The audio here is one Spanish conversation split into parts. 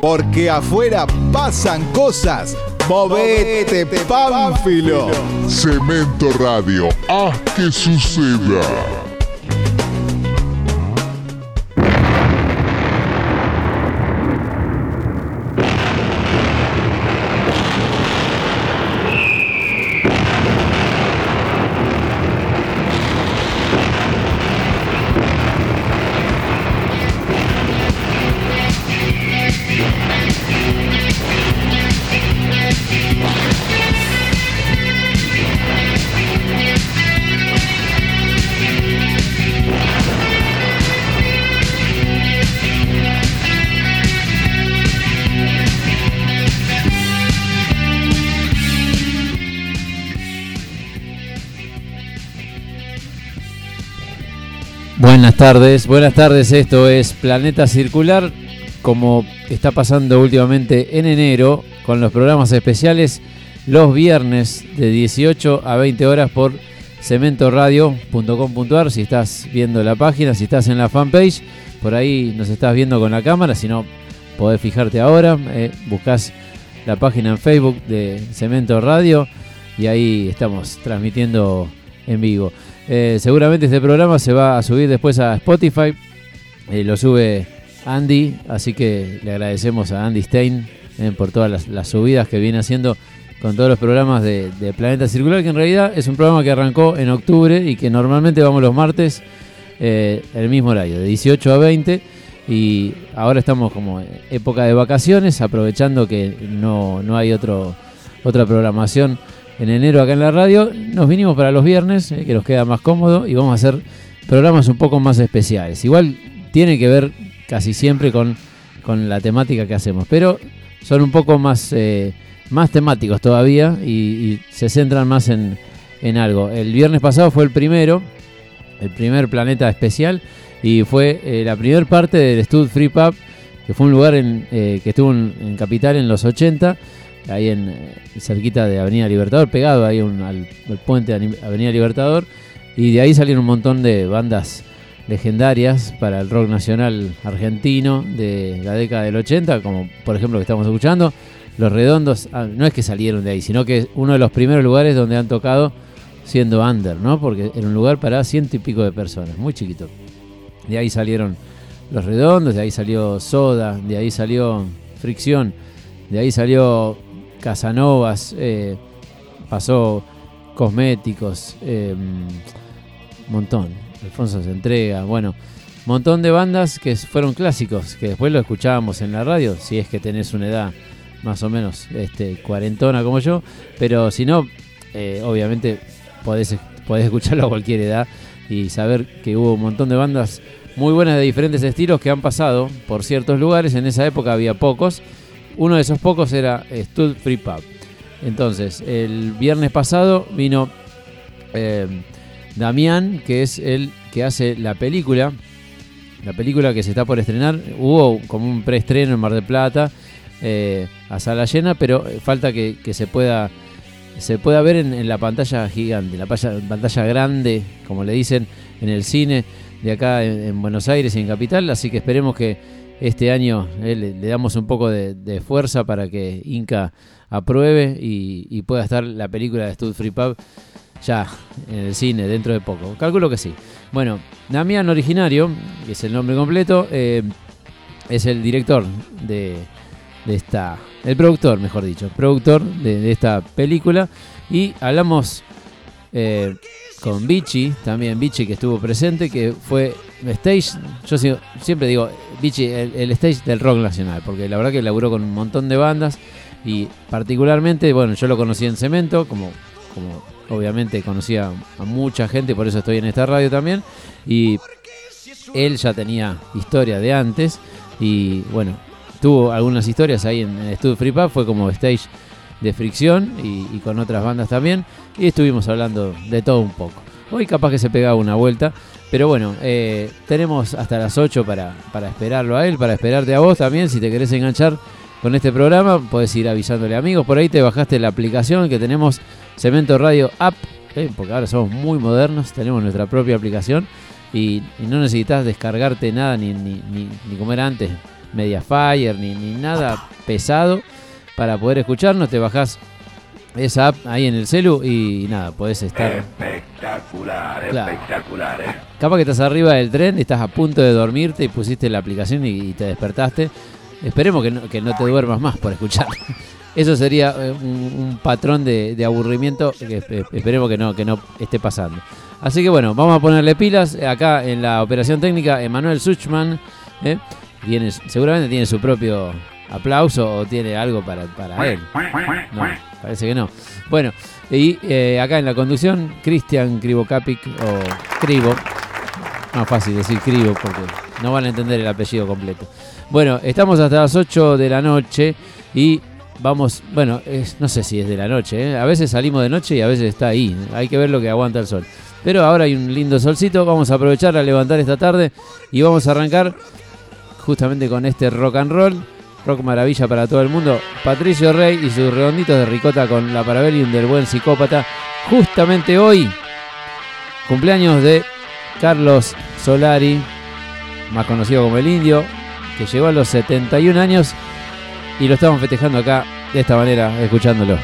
porque afuera pasan cosas. Movete, Pánfilo. Cemento Radio, haz que suceda. Buenas tardes, buenas tardes, esto es Planeta Circular, como está pasando últimamente en enero, con los programas especiales los viernes de 18 a 20 horas por cementoradio.com.ar, si estás viendo la página, si estás en la fanpage, por ahí nos estás viendo con la cámara, si no, podés fijarte ahora, eh, buscas la página en Facebook de Cemento Radio y ahí estamos transmitiendo en vivo. Eh, seguramente este programa se va a subir después a Spotify. Eh, lo sube Andy, así que le agradecemos a Andy Stein eh, por todas las, subidas que viene haciendo con todos los programas de, Planeta Circular, que en realidad es un programa que arrancó en octubre y que normalmente vamos los martes el mismo horario, de 18 a 20. Y ahora estamos como época de vacaciones, aprovechando que no, no hay otro, otra programación en enero acá en la radio. Nos vinimos para los viernes, eh, que nos queda más cómodo, y vamos a hacer programas un poco más especiales. Igual tiene que ver casi siempre con, la temática que hacemos, pero son un poco más, eh, más temáticos todavía y, se centran más en, algo. El viernes pasado fue el primero, el primer planeta especial, y fue eh, la primera parte del Stud Free Pub, que fue un lugar en, que estuvo en, Capital en los 80 ahí en eh, cerquita de Avenida Libertador, pegado ahí al, puente de Avenida Libertador, y de ahí salieron un montón de bandas legendarias para el rock nacional argentino de la década del 80, como por ejemplo que estamos escuchando, Los Redondos, ah, no es que salieron de ahí, sino que es uno de los primeros lugares donde han tocado siendo under, ¿no? Porque era un lugar para ciento y pico de personas, muy chiquito. De ahí salieron Los Redondos, de ahí salió Soda, de ahí salió Fricción, de ahí salió Casanovas, eh, pasó Cosméticos, eh, montón. Alfonso se entrega, bueno, montón de bandas que fueron clásicos, que después lo escuchábamos en la radio, si es que tenés una edad más o menos este, cuarentona como yo, pero si no, eh, obviamente podés, podés escucharlo a cualquier edad y saber que hubo un montón de bandas muy buenas de diferentes estilos que han pasado por ciertos lugares, en esa época había pocos uno de esos pocos era Stud Free Pub. Entonces, el viernes pasado vino eh, Damián, que es el que hace la película. La película que se está por estrenar. Hubo como un preestreno en Mar del Plata eh, a sala llena, pero falta que, se pueda se pueda ver en, la pantalla gigante, la pantalla, grande, como le dicen, en el cine de acá en Buenos Aires y en Capital. Así que esperemos que este año eh, le, damos un poco de, fuerza para que Inca apruebe y, pueda estar la película de Stud Free Pub ya en el cine dentro de poco. Calculo que sí. Bueno, Damián Originario, que es el nombre completo, eh, es el director de, esta, el productor, mejor dicho, productor de, esta película y hablamos eh, con Vichy, también Vichy que estuvo presente, que fue stage, yo siempre digo, Vichy, el, stage del rock nacional, porque la verdad que laburó con un montón de bandas y particularmente, bueno, yo lo conocí en Cemento, como, como obviamente conocía a mucha gente, por eso estoy en esta radio también, y él ya tenía historia de antes y bueno, tuvo algunas historias ahí en el Studio Free Pub, fue como stage de fricción y, con otras bandas también. Y estuvimos hablando de todo un poco. Hoy capaz que se pegaba una vuelta. Pero bueno, eh, tenemos hasta las 8 para, para esperarlo a él, para esperarte a vos también. Si te querés enganchar con este programa, podés ir avisándole amigos. Por ahí te bajaste la aplicación que tenemos Cemento Radio App, eh, porque ahora somos muy modernos, tenemos nuestra propia aplicación y, no necesitas descargarte nada ni, ni, ni, como era antes, Mediafire ni, ni nada pesado para poder escucharnos. Te bajás esa app ahí en el celu y nada, podés estar. Espectacular, Claro. espectacular. eh. Capaz que estás arriba del tren, estás a punto de dormirte y pusiste la aplicación y, y te despertaste. Esperemos que no, que no te duermas más por escuchar. Eso sería eh, un, un patrón de, de aburrimiento que espe- esperemos que no, que no esté pasando. Así que bueno, vamos a ponerle pilas. Acá en la operación técnica, Emanuel Suchman. ¿eh? Tiene, seguramente tiene su propio aplauso o tiene algo para, para él. No, parece que no. Bueno, y eh, acá en la conducción, Cristian Krivokapic o Krivo. Más fácil decir Krivo porque no van a entender el apellido completo. Bueno, estamos hasta las 8 de la noche y vamos, bueno, es- no sé si es de la noche, ¿eh? a veces salimos de noche y a veces está ahí, hay que ver lo que aguanta el sol. Pero ahora hay un lindo solcito, vamos a aprovechar a levantar esta tarde y vamos a arrancar justamente con este rock and roll, rock maravilla para todo el mundo. Patricio Rey y sus redonditos de ricota con la Parabellum del buen psicópata. Justamente hoy, cumpleaños de Carlos Solari, más conocido como el Indio, que llegó a los 71 años y lo estamos festejando acá de esta manera, escuchándolo.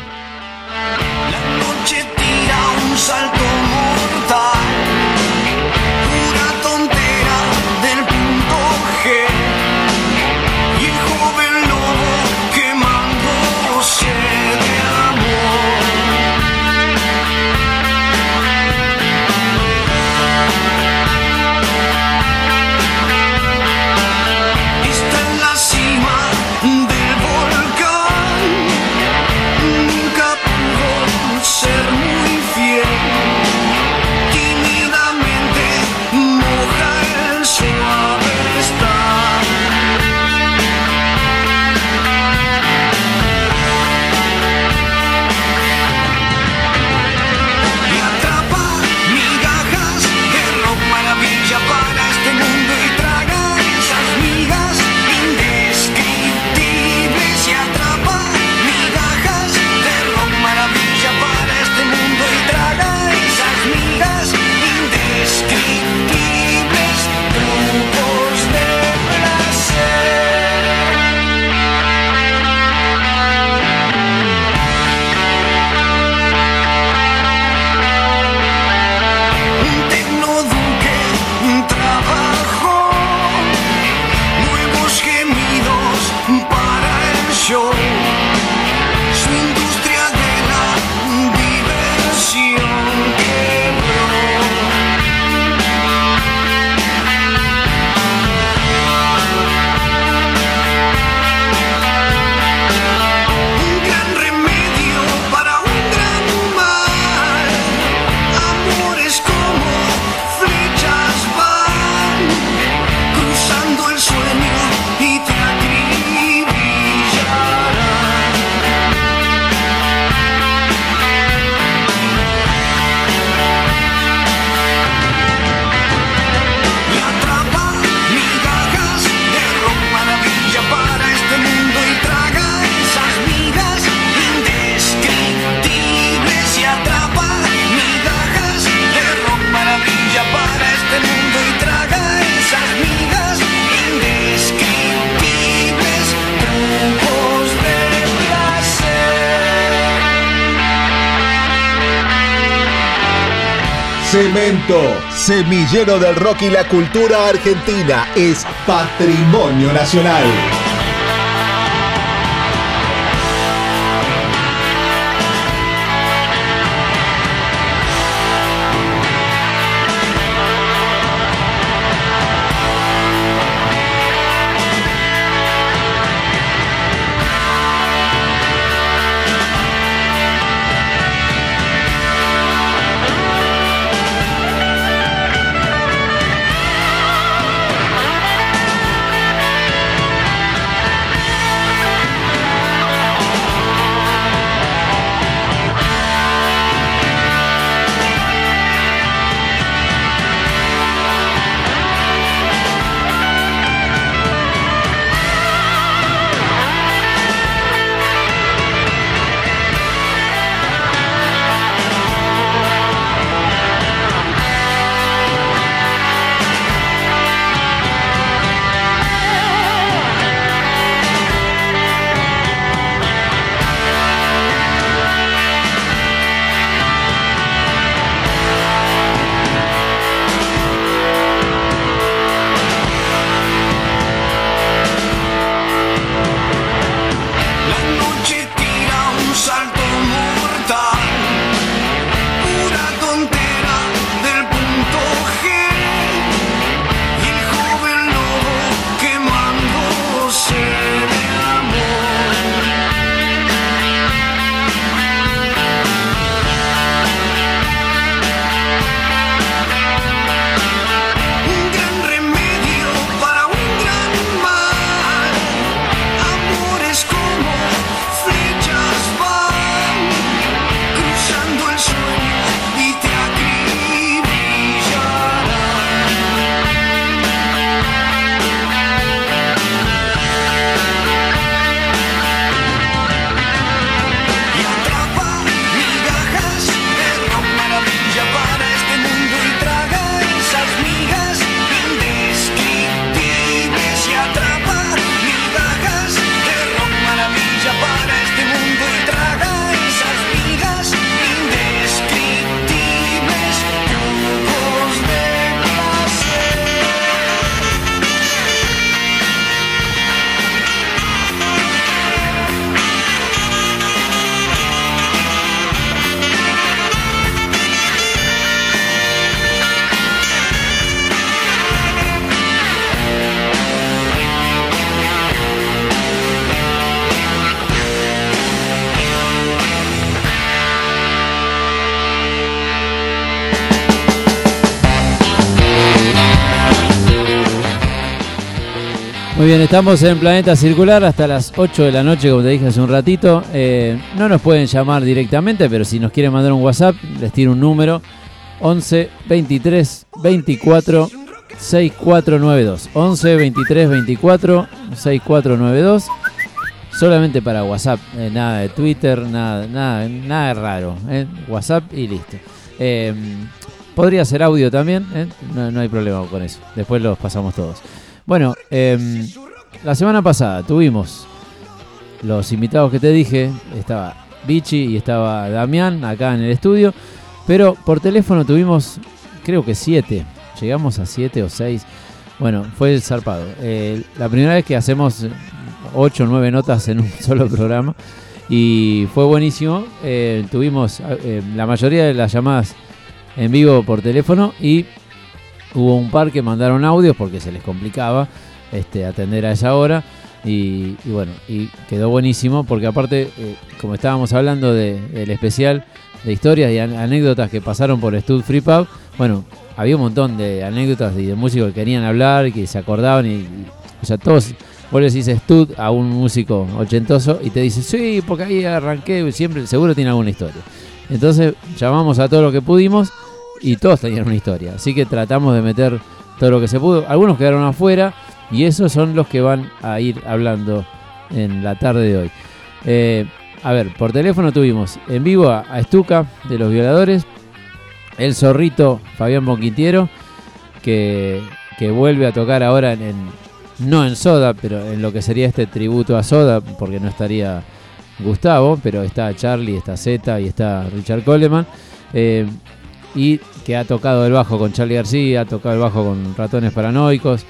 Semillero del rock y la cultura argentina, es patrimonio nacional. Bien, estamos en Planeta Circular hasta las 8 de la noche, como te dije hace un ratito. Eh, no nos pueden llamar directamente, pero si nos quieren mandar un WhatsApp, les tiro un número 11 23 24 6492. 11 23 24 6492. Solamente para WhatsApp, eh, nada de Twitter, nada, nada, nada raro. eh. WhatsApp y listo. Podría ser audio también, no hay problema con eso. Después los pasamos todos. Bueno, em, la semana pasada tuvimos los invitados que te dije. Estaba Vichy y estaba Damián acá en el estudio. Pero por teléfono tuvimos, creo que siete. Llegamos a siete o seis. Bueno, fue el zarpado. Eh, la primera vez que hacemos ocho o nueve notas en un solo programa. Y fue buenísimo. Eh, tuvimos eh, la mayoría de las llamadas en vivo por teléfono y hubo un par que mandaron audios porque se les complicaba este, atender a esa hora. Y, bueno, y quedó buenísimo porque aparte, eh, como estábamos hablando de- del especial de historias y an- anécdotas que pasaron por Stud Free Pub, bueno, había un montón de anécdotas y de músicos que querían hablar, que se acordaban y, y- o sea, todos, vos le decís Stud a un músico ochentoso y te dice, sí, porque ahí arranqué, siempre, seguro tiene alguna historia. Entonces llamamos a todo lo que pudimos y todos tenían una historia. Así que tratamos de meter todo lo que se pudo. Algunos quedaron afuera y esos son los que van a ir hablando en la tarde de hoy. Eh, a ver, por teléfono tuvimos en vivo a, a Estuca de los Violadores, el zorrito Fabián Bonquintiero, que, que vuelve a tocar ahora en, no en Soda, pero en lo que sería este tributo a Soda, porque no estaría Gustavo, pero está Charlie, está Zeta y está Richard Coleman. Eh, y que ha tocado el bajo con Charlie García, ha tocado el bajo con Ratones Paranoicos,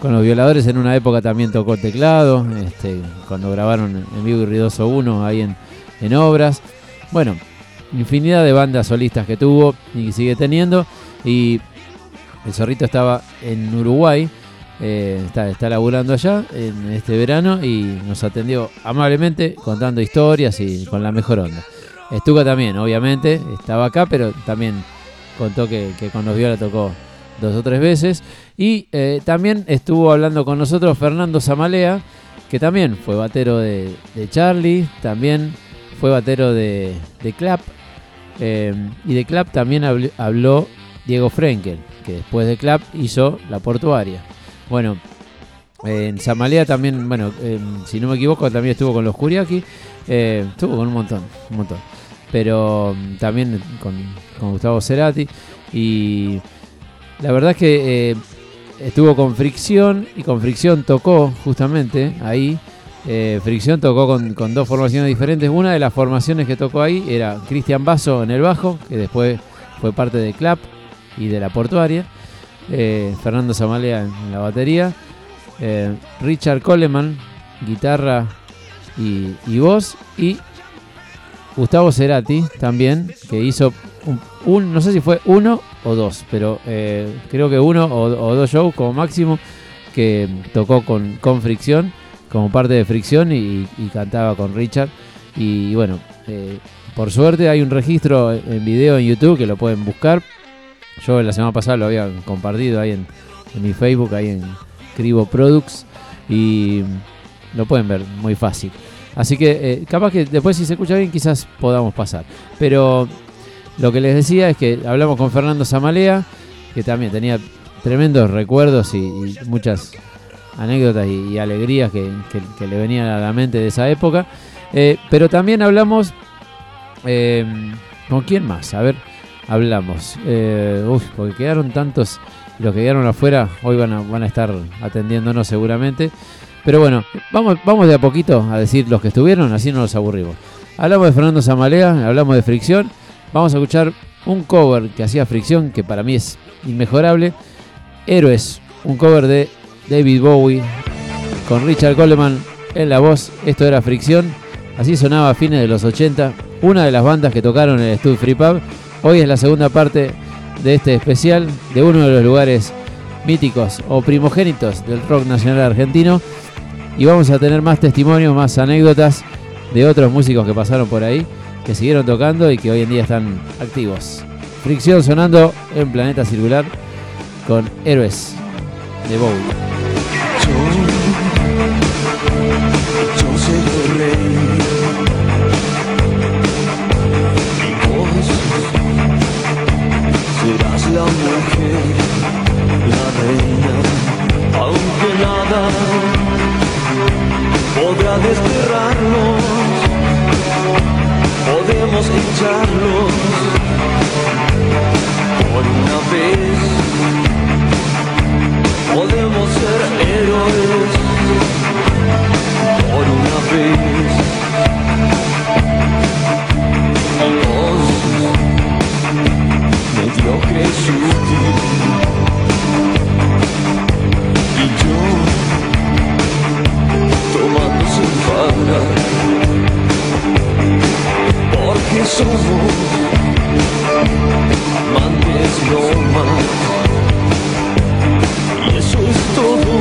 con los violadores en una época también tocó teclado, este, cuando grabaron en vivo y Ruidoso 1 ahí en, en obras. Bueno, infinidad de bandas solistas que tuvo y sigue teniendo. Y el zorrito estaba en Uruguay, eh, está, está laburando allá en este verano y nos atendió amablemente contando historias y con la mejor onda. Estuca también, obviamente, estaba acá, pero también contó que, que los viola tocó dos o tres veces. Y eh, también estuvo hablando con nosotros Fernando Zamalea, que también fue batero de, Charlie, también fue batero de, Clap. eh, y de Clap también habl- habló Diego Frenkel, que después de Clap hizo La Portuaria. Bueno, en Zamalea también, bueno, eh, si no me equivoco, también estuvo con los Kuriaki. eh, estuvo con un montón, un montón. Pero mm, también con, con Gustavo Cerati. Y la verdad es que eh, estuvo con Fricción y con Fricción tocó justamente ahí. Eh, Fricción tocó con, con dos formaciones diferentes. Una de las formaciones que tocó ahí era Cristian Basso en el bajo, que después fue parte de Clap y de la Portuaria. Eh, Fernando Zamalea en, la batería. Richard Coleman, guitarra y, y voz. Y Gustavo Cerati también, que hizo un, un- no sé si fue uno o dos, pero eh, creo que uno o, dos shows como máximo, que tocó con, con Fricción, como parte de Fricción y, y cantaba con Richard. Y bueno, eh, por suerte hay un registro en video en YouTube que lo pueden buscar. Yo la semana pasada lo había compartido ahí en, en mi Facebook, ahí en Cribo Products, y lo pueden ver muy fácil. Así que eh, capaz que después si se escucha bien quizás podamos pasar. Pero lo que les decía es que hablamos con Fernando Zamalea, que también tenía tremendos recuerdos y, muchas anécdotas y, alegrías que, que- le venían a la mente de esa época. Eh, pero también hablamos... eh, ¿Con quién más? A ver, hablamos. Eh, uf, porque quedaron tantos... Los que quedaron afuera hoy van a, van a estar atendiéndonos seguramente. Pero bueno, vamos, vamos de a poquito a decir los que estuvieron, así no los aburrimos. Hablamos de Fernando Zamalea, hablamos de Fricción. Vamos a escuchar un cover que hacía Fricción, que para mí es inmejorable. Héroes, un cover de David Bowie con Richard Coleman en la voz. Esto era Fricción. Así sonaba a fines de los 80. Una de las bandas que tocaron en el Stud Free Pub. Hoy es la segunda parte de este especial de uno de los lugares míticos o primogénitos del rock nacional argentino. Y vamos a tener más testimonios, más anécdotas de otros músicos que pasaron por ahí, que siguieron tocando y que hoy en día están activos. Fricción sonando en Planeta Circular con Héroes de Bowie. Amantes no más y eso es todo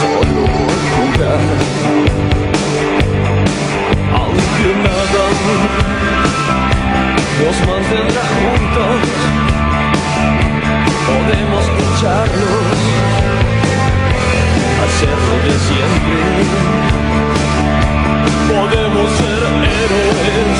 solo jugar. Aunque nada nos mantendrá juntos podemos echarlos hacerlo de siempre. Podemos ser héroes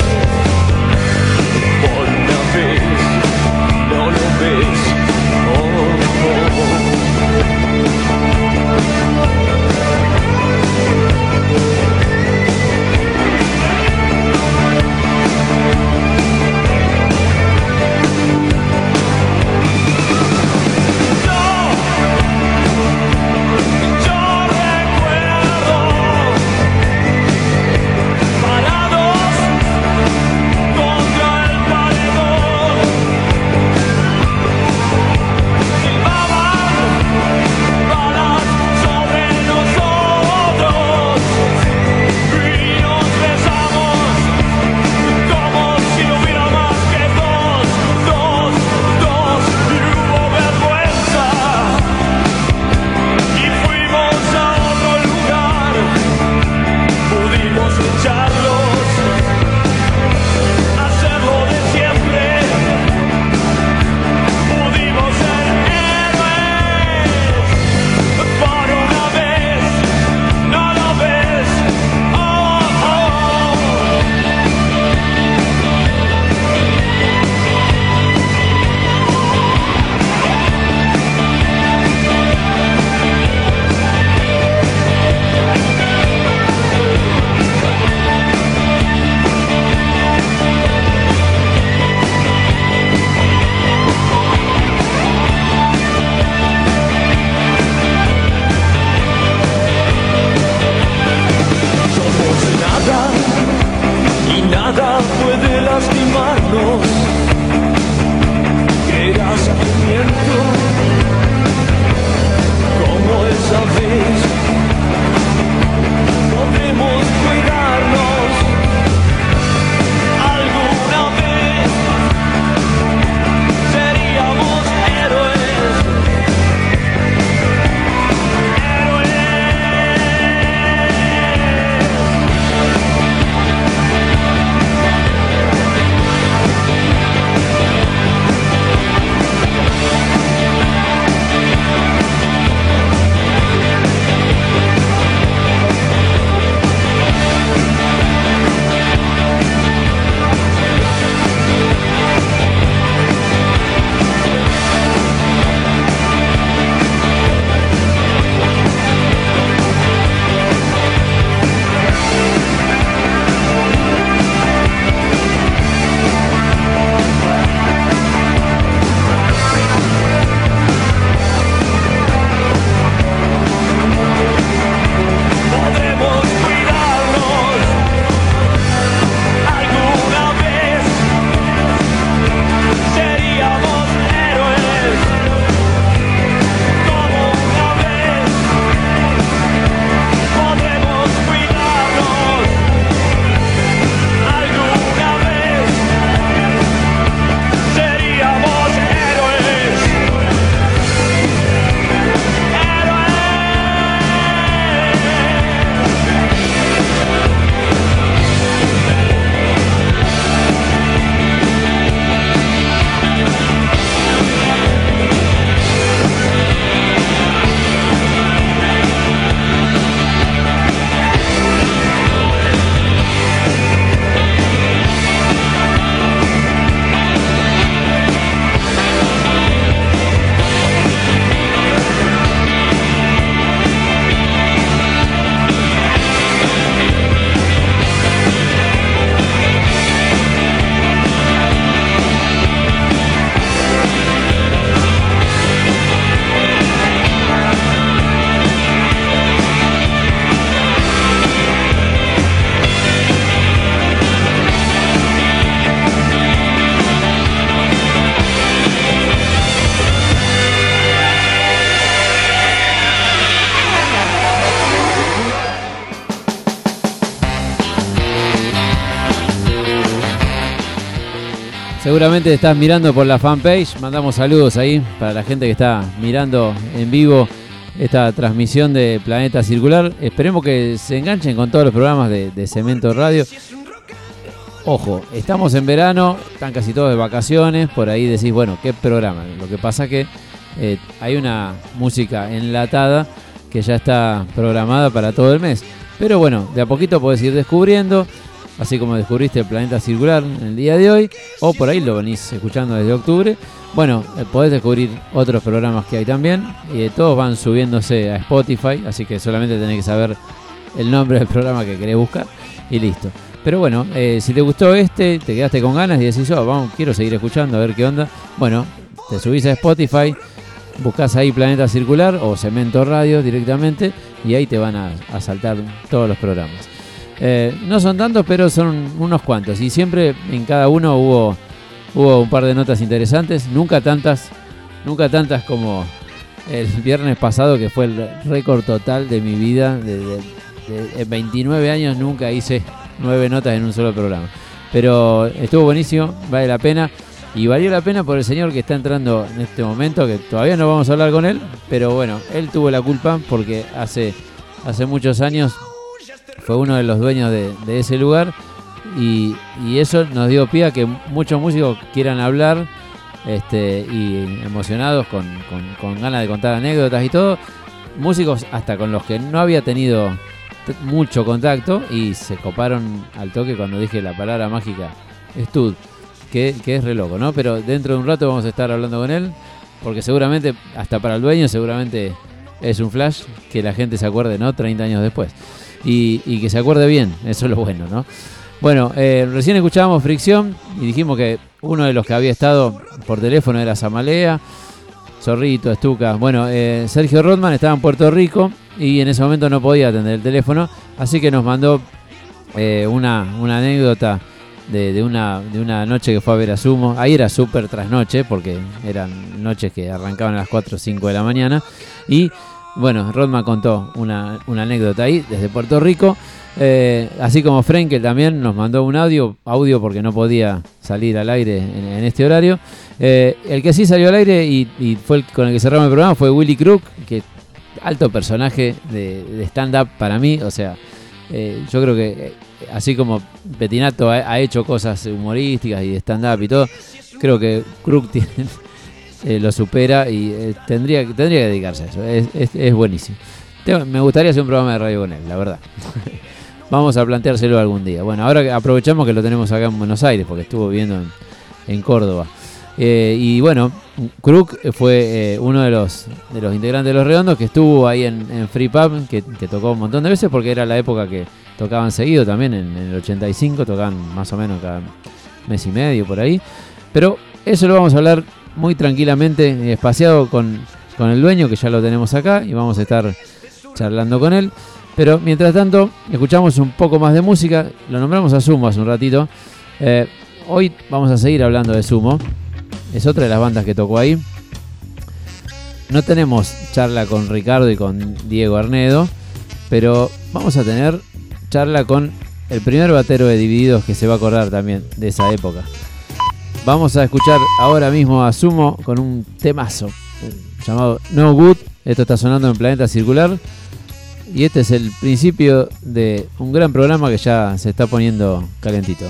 Seguramente estás mirando por la fanpage. Mandamos saludos ahí para la gente que está mirando en vivo esta transmisión de Planeta Circular. Esperemos que se enganchen con todos los programas de, Cemento Radio. Ojo, estamos en verano, están casi todos de vacaciones, por ahí decís, bueno, ¿qué programa? Lo que pasa que eh, hay una música enlatada que ya está programada para todo el mes. Pero bueno, de a poquito podés ir descubriendo, así como descubriste el planeta circular en el día de hoy, o por ahí lo venís escuchando desde octubre. Bueno, eh, podés descubrir otros programas que hay también, y eh, todos van subiéndose a Spotify, así que solamente tenés que saber el nombre del programa que querés buscar y listo. Pero bueno, eh, si te gustó este, te quedaste con ganas y decís, oh, vamos, quiero seguir escuchando, a ver qué onda. Bueno, te subís a Spotify, buscas ahí Planeta Circular o Cemento Radio directamente y ahí te van a, a saltar todos los programas. Eh, no son tantos, pero son unos cuantos. Y siempre en cada uno hubo, hubo un par de notas interesantes. Nunca tantas, nunca tantas como el viernes pasado, que fue el récord total de mi vida. De, en 29 años nunca hice nueve notas en un solo programa. Pero estuvo buenísimo, vale la pena. Y valió la pena por el señor que está entrando en este momento, que todavía no vamos a hablar con él, pero bueno, él tuvo la culpa porque hace, hace muchos años fue uno de los dueños de, ese lugar y, eso nos dio pie a que muchos músicos quieran hablar este, y emocionados con, ganas de contar anécdotas y todo. Músicos hasta con los que no había tenido mucho contacto y se coparon al toque cuando dije la palabra mágica Stud, que, que es re loco, ¿no? Pero dentro de un rato vamos a estar hablando con él, porque seguramente, hasta para el dueño, seguramente es un flash que la gente se acuerde, ¿no? 30 años después. Y, que se acuerde bien, eso es lo bueno, ¿no? Bueno, eh, recién escuchábamos Fricción y dijimos que uno de los que había estado por teléfono era Zamalea, Zorrito, Estuca. Bueno, eh, Sergio Rodman estaba en Puerto Rico y en ese momento no podía atender el teléfono, así que nos mandó eh, una, una anécdota de, de una, de una noche que fue a ver a Sumo. Ahí era súper trasnoche, porque eran noches que arrancaban a las 4 o 5 de la mañana. Y bueno, Rodman contó una, una anécdota ahí desde Puerto Rico. Eh, así como Frenkel también nos mandó un audio, audio porque no podía salir al aire en, este horario. Eh, el que sí salió al aire y, fue el con el que cerramos el programa fue Willy Crook, que alto personaje de, stand-up para mí. O sea, eh, yo creo que así como Petinato ha, ha hecho cosas humorísticas y de stand-up y todo, creo que Crook tiene- eh, lo supera y eh, tendría, tendría que dedicarse a eso. Es, buenísimo. Me gustaría hacer un programa de radio con él, la verdad. Vamos a planteárselo algún día. Bueno, ahora aprovechamos que lo tenemos acá en Buenos Aires, porque estuvo viviendo en, Córdoba. Eh, y bueno, Crook fue uno de los, de los integrantes de Los Redondos que estuvo ahí en, Free Pub, que, que tocó un montón de veces porque era la época que tocaban seguido también, en, en el 85, tocaban más o menos cada mes y medio por ahí. Pero eso lo vamos a hablar muy tranquilamente, y espaciado con, con el dueño, que ya lo tenemos acá, y vamos a estar charlando con él. Pero mientras tanto, escuchamos un poco más de música. Lo nombramos a Sumo hace un ratito. Eh, hoy vamos a seguir hablando de Sumo. Es otra de las bandas que tocó ahí. No tenemos charla con Ricardo y con Diego Arnedo, pero vamos a tener charla con el primer batero de Divididos que se va a acordar también de esa época. Vamos a escuchar ahora mismo a Sumo con un temazo llamado No Good. Esto está sonando en Planeta Circular. Y este es el principio de un gran programa que ya se está poniendo calentito.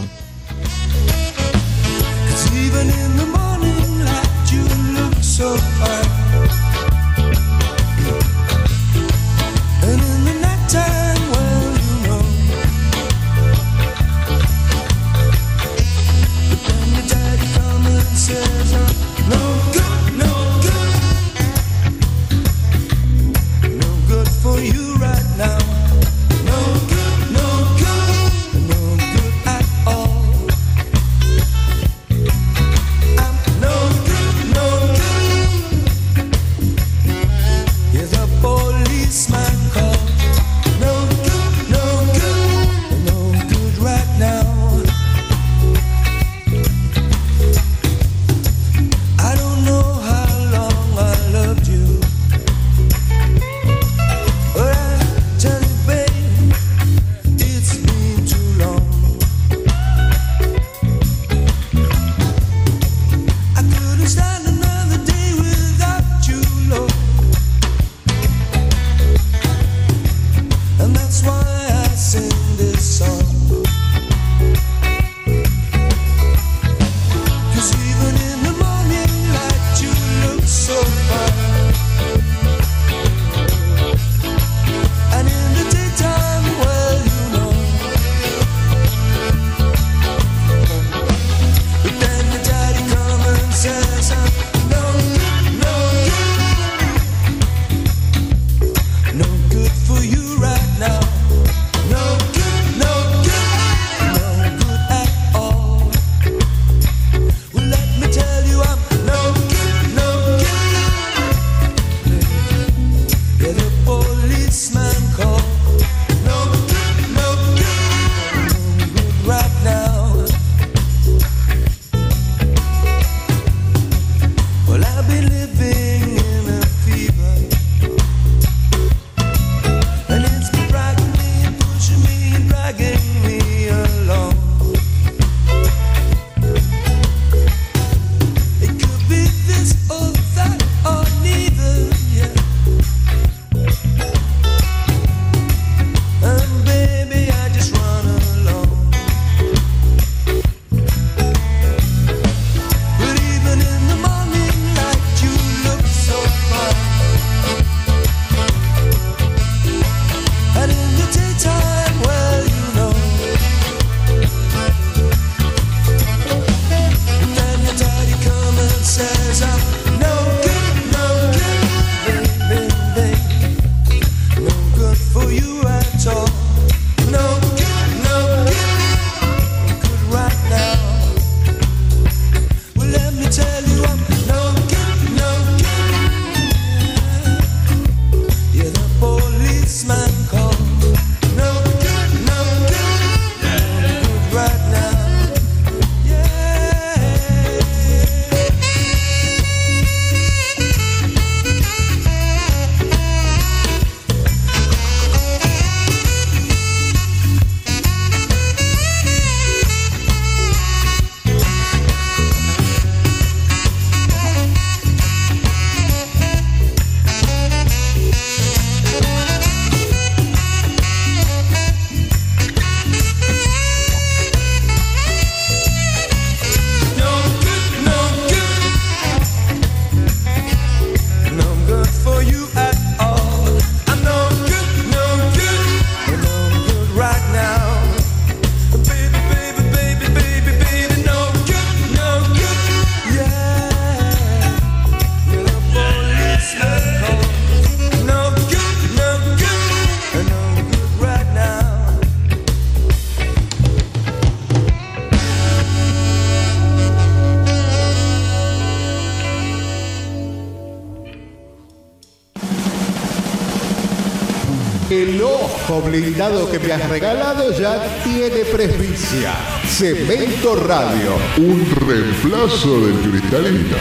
Blindado que me has regalado ya tiene presbicia. Cemento Radio. Un reemplazo del cristalino.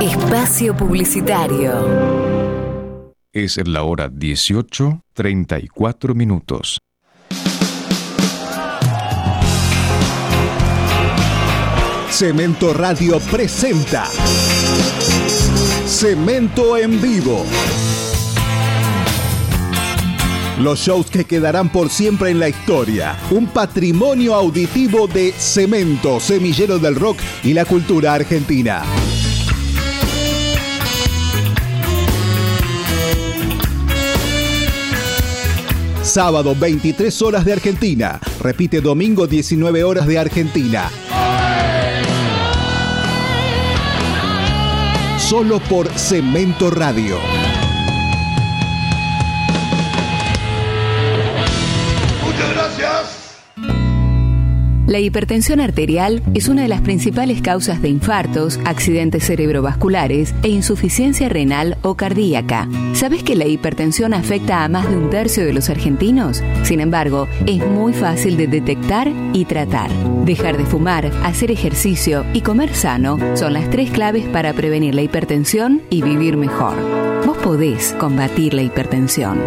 Espacio Publicitario. Es la hora 18, 34 minutos. Cemento Radio presenta Cemento en vivo. Los shows que quedarán por siempre en la historia. Un patrimonio auditivo de Cemento, semillero del rock y la cultura argentina. Sábado 23 horas de Argentina. Repite domingo 19 horas de Argentina. Solo por Cemento Radio. La hipertensión arterial es una de las principales causas de infartos, accidentes cerebrovasculares e insuficiencia renal o cardíaca. ¿Sabes que la hipertensión afecta a más de un tercio de los argentinos? Sin embargo, es muy fácil de detectar y tratar. Dejar de fumar, hacer ejercicio y comer sano son las tres claves para prevenir la hipertensión y vivir mejor. Vos podés combatir la hipertensión.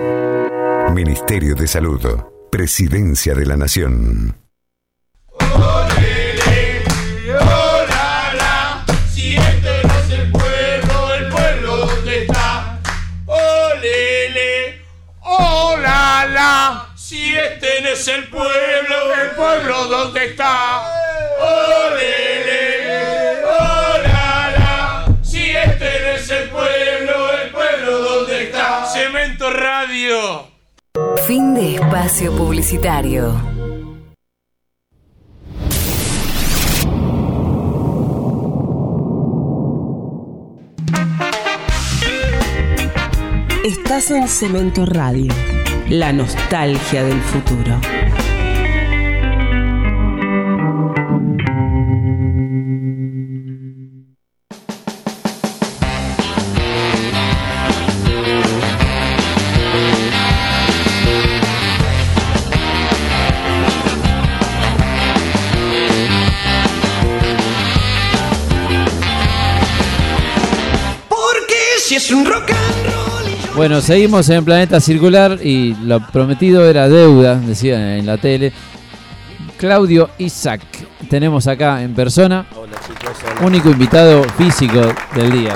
Ministerio de Salud. Presidencia de la Nación. Es el pueblo, el pueblo dónde está. Olele, oh la la. Si este no es el pueblo, el pueblo dónde está. Cemento Radio. Fin de espacio publicitario. Estás en Cemento Radio, la nostalgia del futuro. Bueno, seguimos en Planeta Circular y lo prometido era deuda, decía en la tele. Claudio Isaac, tenemos acá en persona, Hola chicos, hola. único invitado físico del día.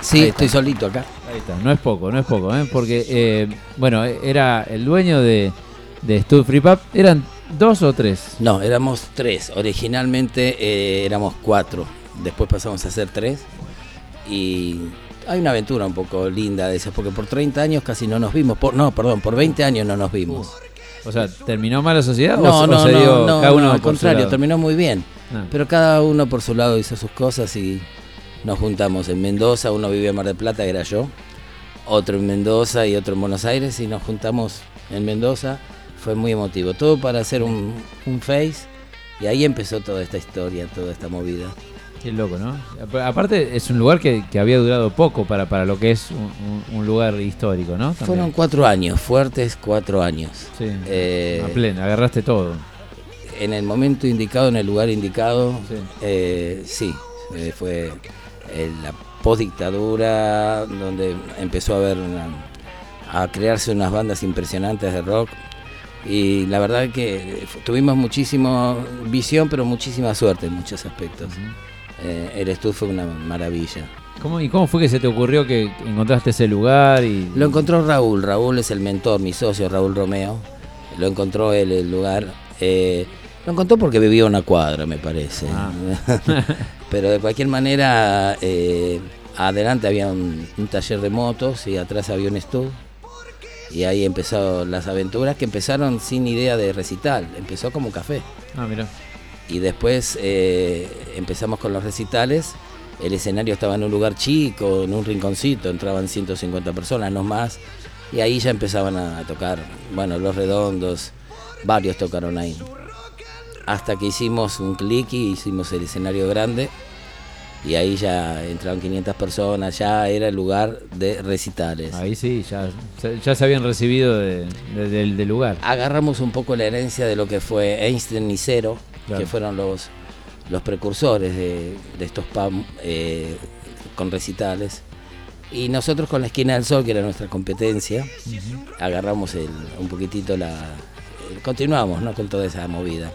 Sí, Ahí está. estoy solito acá. Ahí está, no es poco, no es poco, ¿eh? porque, eh, bueno, era el dueño de, de Stud Free Pub. ¿Eran dos o tres? No, éramos tres. Originalmente eh, éramos cuatro. Después pasamos a ser tres. Y hay una aventura un poco linda de esas, porque por 30 años casi no nos vimos. Por, no, perdón, por 20 años no nos vimos. O sea, ¿terminó mal la sociedad No, o, o no, se dio no, no, cada uno no, al contrario, terminó muy bien. Ah. Pero cada uno por su lado hizo sus cosas y nos juntamos en Mendoza, uno vive en Mar del Plata, era yo, otro en Mendoza y otro en Buenos Aires y nos juntamos en Mendoza. Fue muy emotivo, todo para hacer un, un face y ahí empezó toda esta historia, toda esta movida. Qué loco, ¿no? Ap- Aparte, es un lugar que, que había durado poco para, para lo que es un, un- un lugar histórico, ¿no? También. Fueron cuatro años, fuertes cuatro años. Sí, Eh, a plena, agarraste todo. en el momento indicado, en el lugar indicado, Sí. eh, sí, eh, fue eh, la postdictadura, donde empezó a haber una- a crearse unas bandas impresionantes de rock. Y la verdad que tuvimos muchísima visión, pero muchísima suerte en muchos aspectos. Eh, el estudio fue una maravilla. ¿Cómo, ¿Y cómo fue que se te ocurrió que encontraste ese lugar? y Lo encontró Raúl, Raúl es el mentor, mi socio Raúl Romeo. Lo encontró él el lugar. Eh, lo encontró porque vivía una cuadra, me parece. Ah. Pero de cualquier manera, eh, adelante había un, un taller de motos y atrás había un estudio. Y ahí empezaron las aventuras que empezaron sin idea de recital, empezó como café. Ah, mira. Y después eh, empezamos con los recitales. El escenario estaba en un lugar chico, en un rinconcito, entraban 150 personas, no más. Y ahí ya empezaban a tocar, bueno, los redondos, varios tocaron ahí. hasta que hicimos un clic y hicimos el escenario grande. Y ahí ya entraron 500 personas, ya era el lugar de recitales. Ahí sí, ya, se- ya se habían recibido de- de- del, del lugar. Agarramos un poco la herencia de lo que fue Einstein y Cero, Claro. que fueron los, los precursores de, de estos PAM eh, con recitales. Y nosotros con la esquina del sol, que era nuestra competencia, agarramos el- un poquitito la... eh, continuamos ¿no? con toda esa movida.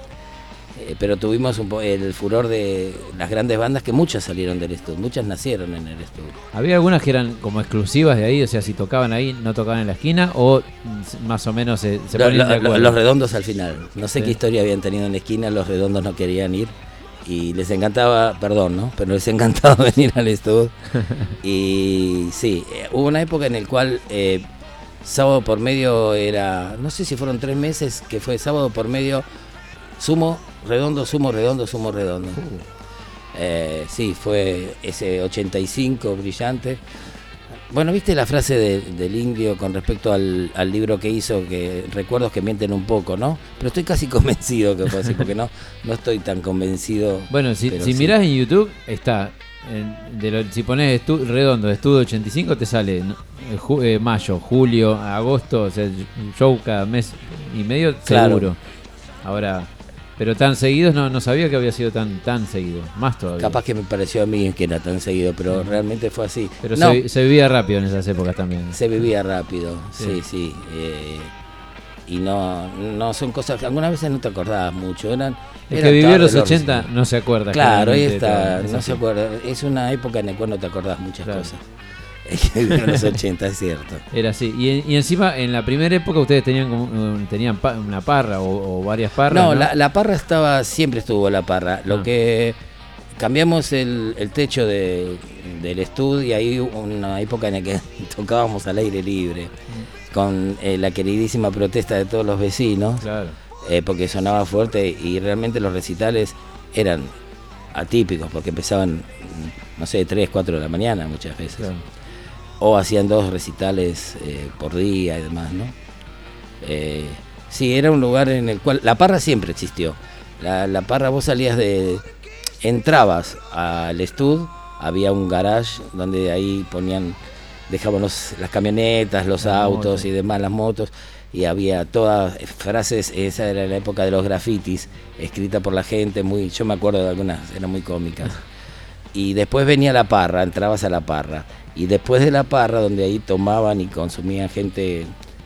Eh, pero tuvimos un el furor de las grandes bandas que muchas salieron del estudio, muchas nacieron en el estudio. Había algunas que eran como exclusivas de ahí, o sea, si tocaban ahí, no tocaban en la esquina, o mm, más o menos se, se Lo- los redondos al final. No sé Sí. qué historia habían tenido en la esquina, los redondos no querían ir. Y les encantaba, perdón, ¿no? Pero les encantaba venir al estudio. Y sí, eh, hubo una época en la cual eh, sábado por medio era, no sé si fueron tres meses, que fue sábado por medio, sumo, redondo, sumo, redondo, sumo, redondo. Eh, sí, fue ese 85 brillante. Bueno, ¿viste la frase de- del indio con respecto al, al libro que hizo, que recuerdos que mienten un poco, ¿no? Pero estoy casi convencido que fue así, porque no, no estoy tan convencido. Bueno, si, si sí. mirás en YouTube, está. en- de lo- si pones estu- redondo, estudio 85, te sale. Eh, ju- eh, mayo, julio, agosto, o sea, show cada mes y medio, Claro. seguro. Ahora, pero tan seguidos no, no sabía que había sido tan tan seguido. Más todavía. Capaz que me pareció a mí que era tan seguido, pero realmente fue así. Pero no, se, se vivía rápido en esas épocas también. se vivía rápido, sí, Sí. sí. eh, y no, no son cosas que algunas veces no te acordabas mucho. Eran, El eran que vivió los lo 80 recién. no se acuerda. Claro, ahí está, no se acuerda. Es una época en la cual no te acordás muchas Claro. cosas. El que vivió en los 80, es cierto. Era así. Y, y encima, en la primera época, ustedes tenían como un- tenían pa- una parra o, o varias parras. No, No, La, la parra estaba, siempre estuvo la parra. Lo Ah. que cambiamos el, el techo de- del estudio y ahí una época en la que tocábamos al aire libre, con eh, la queridísima protesta de todos los vecinos, Claro. eh, porque sonaba fuerte y realmente los recitales eran atípicos, porque empezaban, mm, no sé, 3, 4 de la mañana muchas veces. claro. O hacían dos recitales eh, por día y demás, ¿no? Eh, sí, era un lugar en el cual... La parra siempre existió. La, la parra, vos salías de... Entrabas al estudio, había un garage donde ahí ponían... Dejaban los- las camionetas, los autos y demás, las motos. Y había todas frases, esa era la época de los grafitis, escrita por la gente, muy, yo me acuerdo de algunas, eran muy cómicas. Y después venía la parra, entrabas a la parra. Y después de la parra, donde ahí tomaban y consumían gente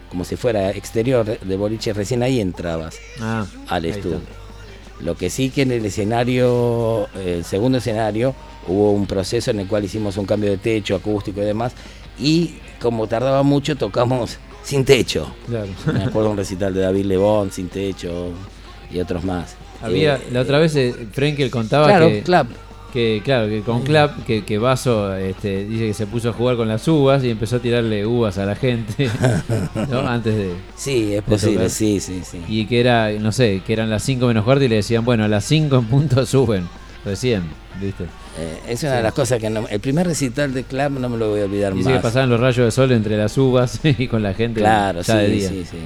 como si fuera exterior de boliche, recién ahí entrabas Ah, al estudio. Lo que sí que en el escenario, el segundo escenario, hubo un proceso en el cual hicimos un cambio de techo, acústico y demás. Y como tardaba mucho, tocamos sin techo. Claro. Me acuerdo un recital de David Lebón, sin techo y otros más. Había, Eh, la otra vez eh, Frenkel contaba claro, que, clap. Que, claro, que con Clap, que, que Vaso este, dice que se puso a jugar con las uvas y empezó a tirarle uvas a la gente ¿no? antes de. Sí, es posible, sí, sí, sí. Y que era, no sé, que eran las 5 menos cuarto y le decían, bueno, a las 5 en punto suben. Recién, ¿viste? Eh, es una de las cosas que no, el primer recital de Club no me lo voy a olvidar Dice más. que pasaban los rayos de sol entre las uvas y con la gente Claro, ya de sí, día. sí, sí.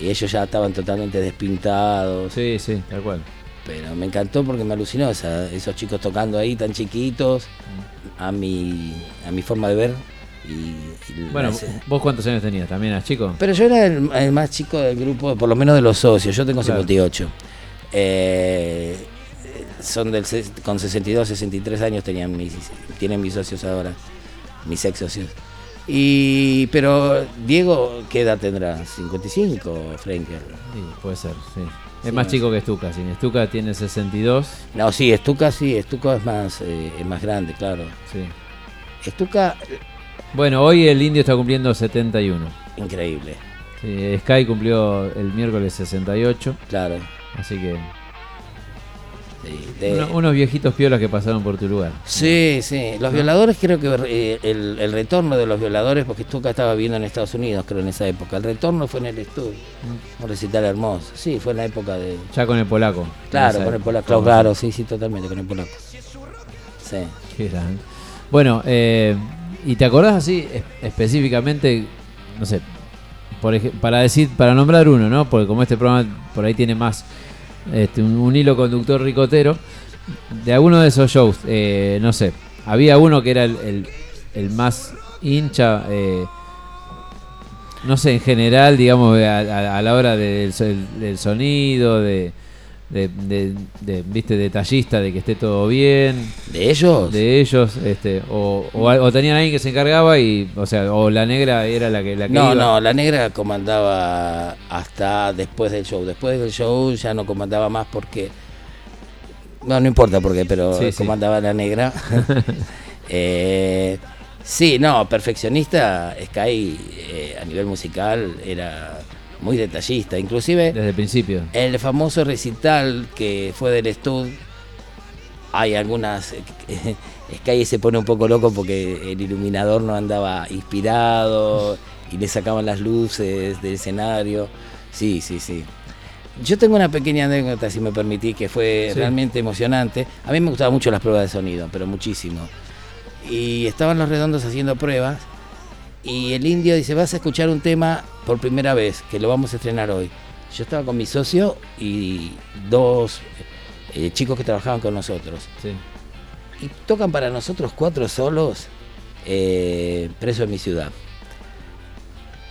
Y ellos ya estaban totalmente despintados. Sí, sí, tal cual. Pero me encantó porque me alucinó esa- esos chicos tocando ahí tan chiquitos, a mi, a mi forma de ver. Y, y Bueno, ¿vos cuántos años tenías? ¿También eras chico? pero yo era el, el más chico del grupo, por lo menos de los socios. Yo tengo Claro. 58. Eh, son del con 62, 63 años tenían mis, tienen mis socios ahora, mis ex socios. Y, pero Diego, ¿qué edad tendrá? 55, Frenkel. Sí, puede ser, sí. Es Sí, más chico que Stuka, sí. Stuka tiene 62. No, sí, Estuca sí, Estuca es más, eh, es más grande, claro. Sí. Estuca, Bueno, hoy el indio está cumpliendo 71. increíble, Sí, Sky cumplió el miércoles 68. claro. Así que. Sí, de- uno- unos viejitos piolas que pasaron por tu lugar. Sí, sí. Los violadores, creo que eh, el, el retorno de los violadores, porque Stuka estaba viviendo en Estados Unidos, creo, en esa época. El retorno fue en el estudio. Un recital hermoso. Sí, fue en la época de. Ya con el polaco. Claro, con el polaco. Claro, claro, sí, sí, totalmente, con el polaco. Sí. Qué. Bueno, eh, ¿y te acordás así es- específicamente, no sé, por para decir, para nombrar uno, ¿no? Porque como este programa por ahí tiene más este, un, hilo conductor ricotero. De alguno de esos shows, eh, no sé, había uno que era el, el- más hincha, eh, no sé, en general, digamos, a, la hora del, del sonido, de, de, de- de, viste, detallista, de que esté todo bien. ¿De ellos? De ellos, este, o, o, o tenían alguien que se encargaba y, o sea, o la negra era la que, la que No, iba. no, la negra comandaba hasta después del show. Después del show ya no comandaba más porque. No, no importa por qué, pero Sí, sí. comandaba la negra. Eh, sí, no, perfeccionista, Sky eh, a nivel musical era muy detallista. Inclusive Desde el principio. el famoso recital que fue del Stud, hay algunas. Sky se pone un poco loco porque el iluminador no andaba inspirado y le sacaban las luces del escenario. Sí, sí, sí. Yo tengo una pequeña anécdota, si me permití, que fue Sí. realmente emocionante. A mí me gustaban mucho las pruebas de sonido, pero muchísimo. Y estaban los redondos haciendo pruebas y el indio dice, vas a escuchar un tema por primera vez, que lo vamos a estrenar hoy. Yo estaba con mi socio y dos eh, chicos que trabajaban con nosotros. Sí. Y tocan para nosotros cuatro solos, eh, preso en mi ciudad.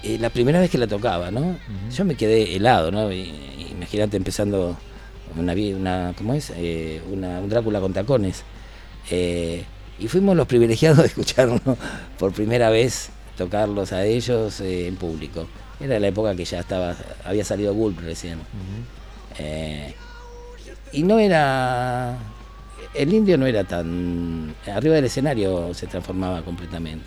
Eh, la primera vez que la tocaba, ¿no? Yo me quedé helado, ¿no? Imagínate empezando una, una ¿cómo es? Eh, una- un Drácula con tacones. Eh, y fuimos los privilegiados de escucharlo por primera vez, tocarlos a ellos eh, en público. Era la época que ya estaba, había salido Gulp recién. Eh, y no era. El indio no era tan. Arriba del escenario se transformaba completamente.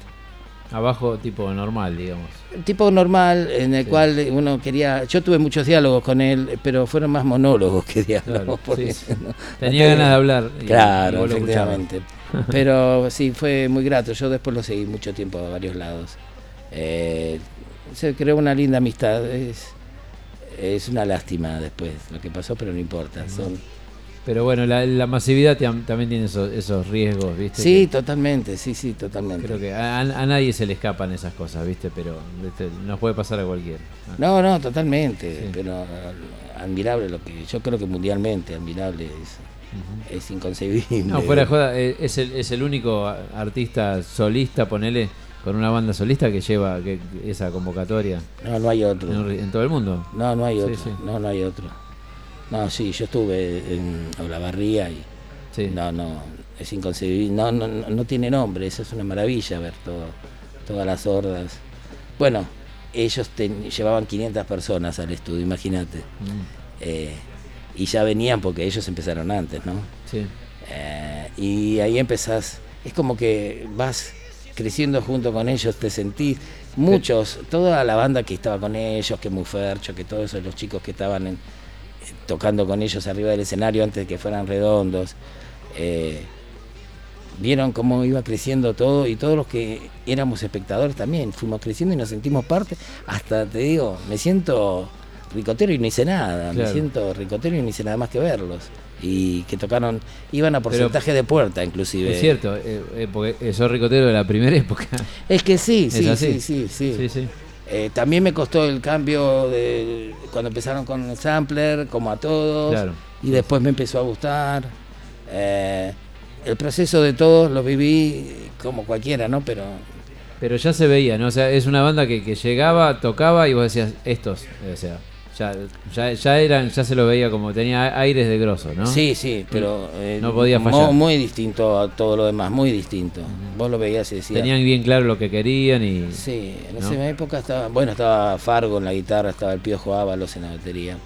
Abajo, tipo normal, digamos. Tipo normal en el Sí. cual uno quería. Yo tuve muchos diálogos con él, pero fueron más monólogos que diálogos. Claro, sí, sí. no- Tenía no ganas de hablar y- claro, efectivamente. Pero sí, fue muy grato. Yo después lo seguí mucho tiempo a varios lados. Eh, se creó una linda amistad. Es, es una lástima después lo que pasó, pero no importa. Son, Pero bueno, la, la masividad tam- también tiene esos, esos riesgos, ¿viste? Sí, Que totalmente, sí, sí, totalmente. creo que a, a nadie se le escapan esas cosas, ¿viste? Pero ¿viste? nos puede pasar a cualquiera. No, no, totalmente, Sí. pero eh, admirable lo que yo creo que mundialmente admirable es, es inconcebible. No, fuera de joda, eh, es el, es el único artista solista, ponele, con una banda solista que lleva que, esa convocatoria No, no hay otro. en, en todo el mundo. No, no hay Sí, otro. sí. No, no hay otro. No, sí, yo estuve en Olavarría y Sí. no, no, es inconcebible. No, no, no, no tiene nombre, eso es una maravilla ver todo, todas las hordas. Bueno, ellos ten- llevaban 500 personas al estudio, imagínate. Mm, Eh, y ya venían porque ellos empezaron antes, ¿no? sí. Eh, y ahí empezás, es como que vas creciendo junto con ellos, te sentís, muchos, toda la banda que estaba con ellos, que Mufercho, que todos esos los chicos que estaban en- eh, tocando con ellos arriba del escenario antes de que fueran redondos, eh, vieron cómo iba creciendo todo y todos los que éramos espectadores también fuimos creciendo y nos sentimos parte, hasta te digo, me siento ricotero y no hice nada, me siento ricotero y no hice nada más que verlos. Y que tocaron, iban a Pero- porcentaje de puerta inclusive. Es cierto, eh, eh, porque sos ricotero de la primera época. Es que sí, sí, sí. Sí, sí. Eh, también me costó el cambio de cuando empezaron con el sampler, como a todos, Claro. y después me empezó a gustar. Eh, el proceso de todos lo viví como cualquiera, ¿no? Pero Pero ya se veía, ¿no? O sea, es una banda que, que llegaba, tocaba y vos decías, estos, o sea, ya, ya, ya eran, ya se lo veía como tenía aires de grosso, ¿no? sí, sí, pero eh, No podía fallar. muy distinto a todo lo demás, muy distinto. Vos lo veías y decías. Tenían bien claro lo que querían y... Sí, en ¿no? esa época estaba, bueno, estaba Fargo en la guitarra, estaba el Piojo Ábalos en la batería,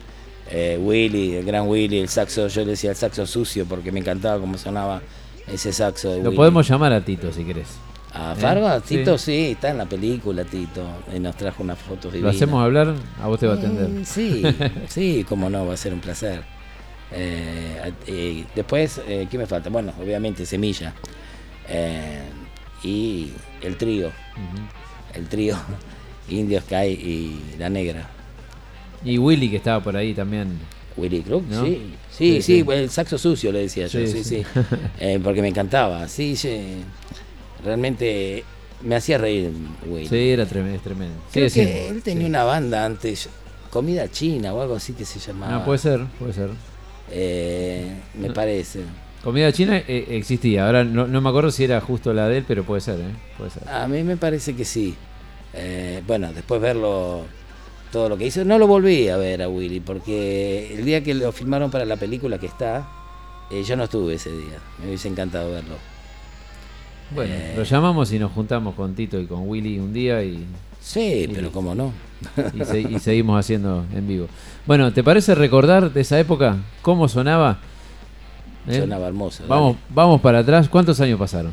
eh, Willy, el gran Willy, el saxo, yo le decía el saxo sucio porque me encantaba cómo sonaba ese saxo de Lo Willy. podemos llamar a Tito si querés. ¿A ¿Eh? Fargo? ¿A Sí. Tito sí. está en la película Tito, y nos trajo unas fotos ¿Lo divinas. hacemos hablar? A vos te va a atender. Mm, Sí, sí, cómo no, va a ser un placer. Eh, eh, después, eh, ¿qué me falta? Bueno, obviamente Semilla. Eh, y el trío. El trío. Indio Sky y La Negra. Y Willy que estaba por ahí también. Willy Crook, ¿No? sí. Sí, Sí, sí, sí. el saxo sucio le decía yo, Sí, sí. Eh, porque me encantaba, sí, sí. Realmente me hacía reír Willy. Sí, era tremendo. tremendo. Creo que él tenía sí. una banda antes, comida china o algo así que se llamaba. No, puede ser, puede ser. Eh, me parece. Comida china eh, existía, ahora no, no me acuerdo si era justo la de él, pero puede ser, ¿eh? Puede ser. A mí me parece que sí. Eh, bueno, después verlo, todo lo que hizo, no lo volví a ver a Willy, porque el día que lo filmaron para la película que está, eh, yo no estuve ese día. Me hubiese encantado verlo. Bueno, Eh, lo llamamos y nos juntamos con Tito y con Willy un día y, Sí, pero cómo no. y, se- y seguimos haciendo en vivo. Bueno, ¿te parece recordar de esa época cómo sonaba? ¿Eh? Sonaba hermoso. Vamos, vamos para atrás. ¿Cuántos años pasaron?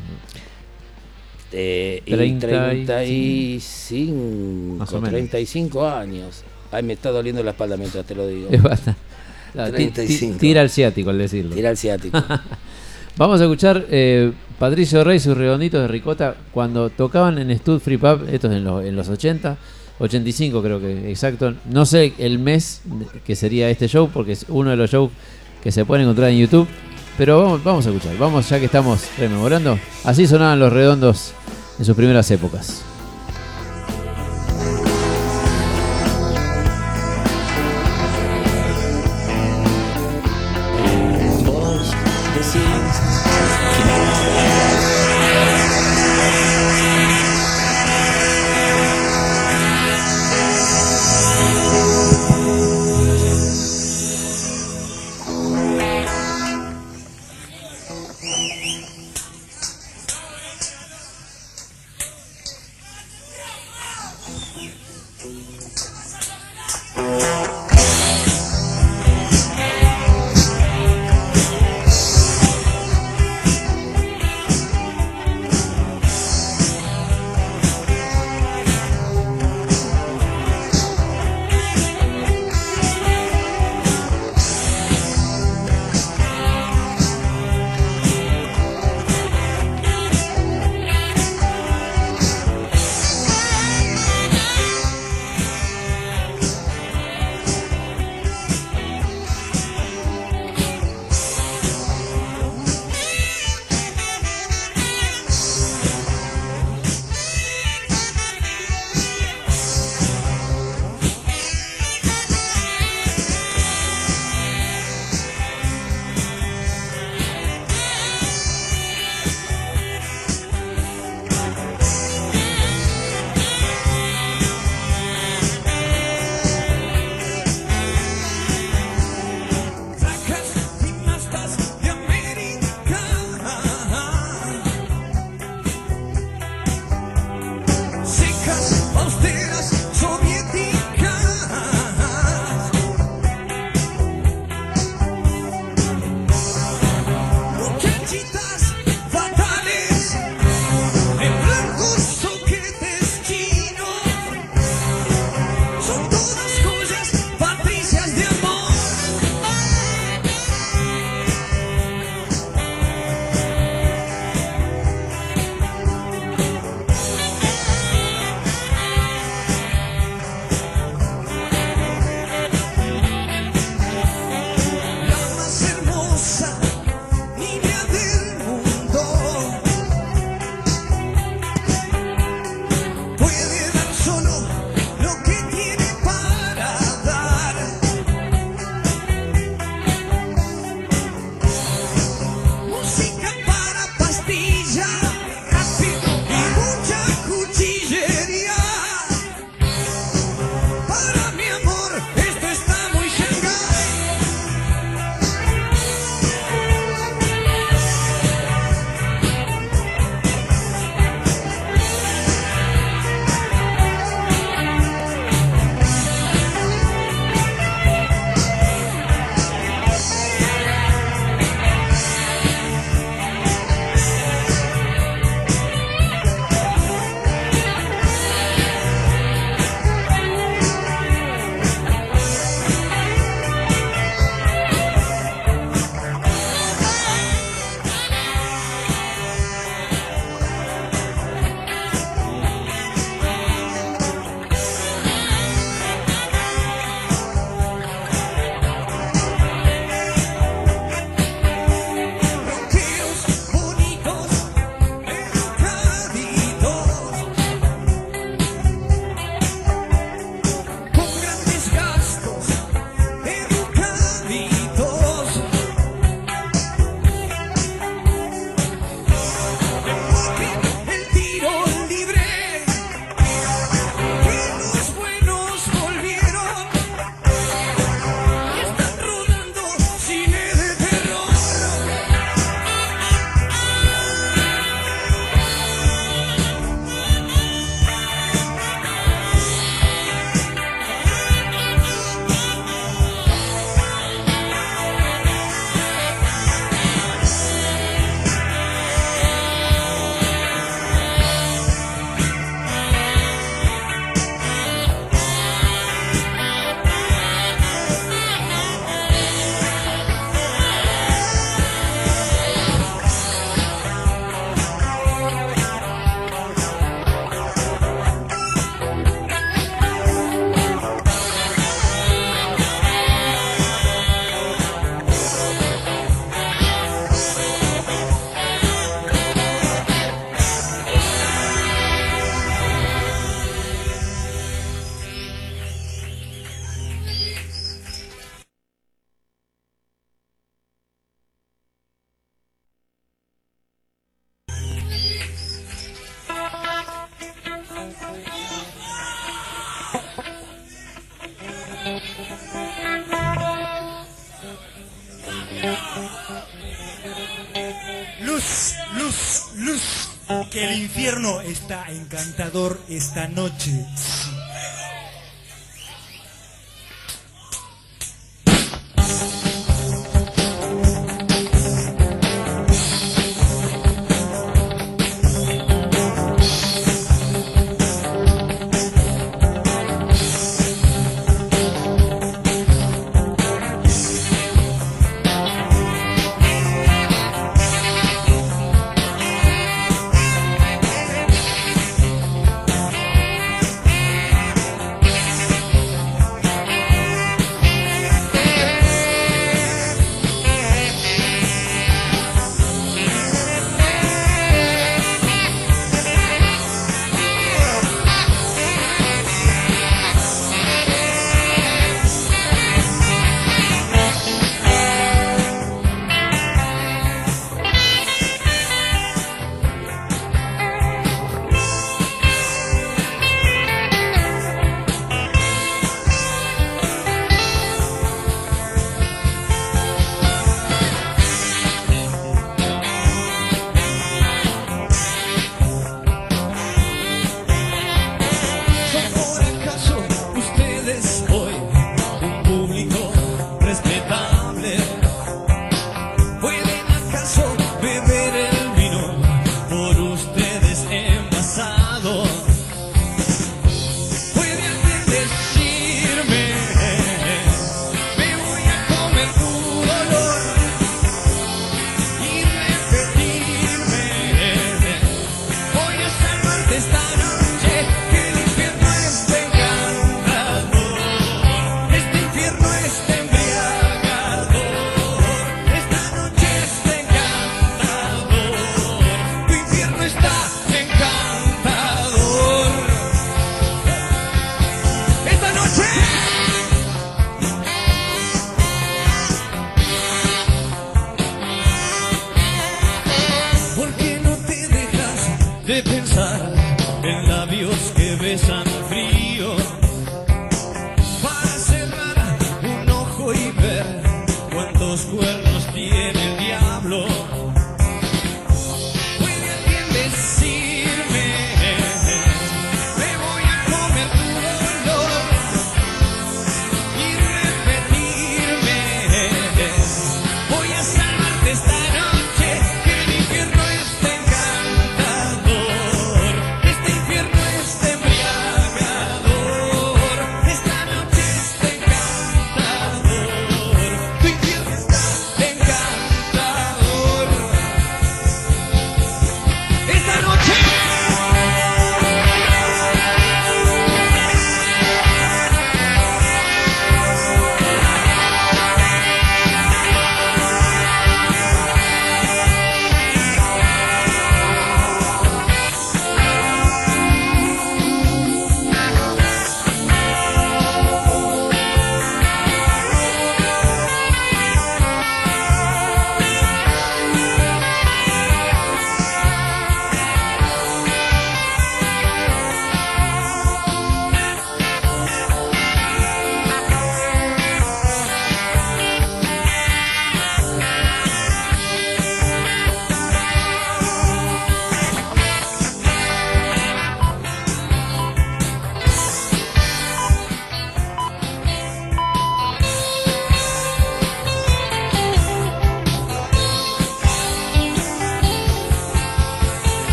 Eh, y 30 y- 35, Más o menos. 35 años. Ay, me está doliendo la espalda mientras te lo digo. Es bastante. Ti- ti- 35. Tira al ciático al decirlo. Tira al ciático. Vamos a escuchar eh, Patricio Rey, sus redonditos de ricota, cuando tocaban en Stud Free Pub, esto es en, los- en los 80, 85 creo que exacto. No sé el mes que sería este show, porque es uno de los shows que se pueden encontrar en YouTube. Pero vamos, vamos a escuchar, vamos ya que estamos rememorando. Así sonaban los redondos en sus primeras épocas. Infierno está encantador esta noche.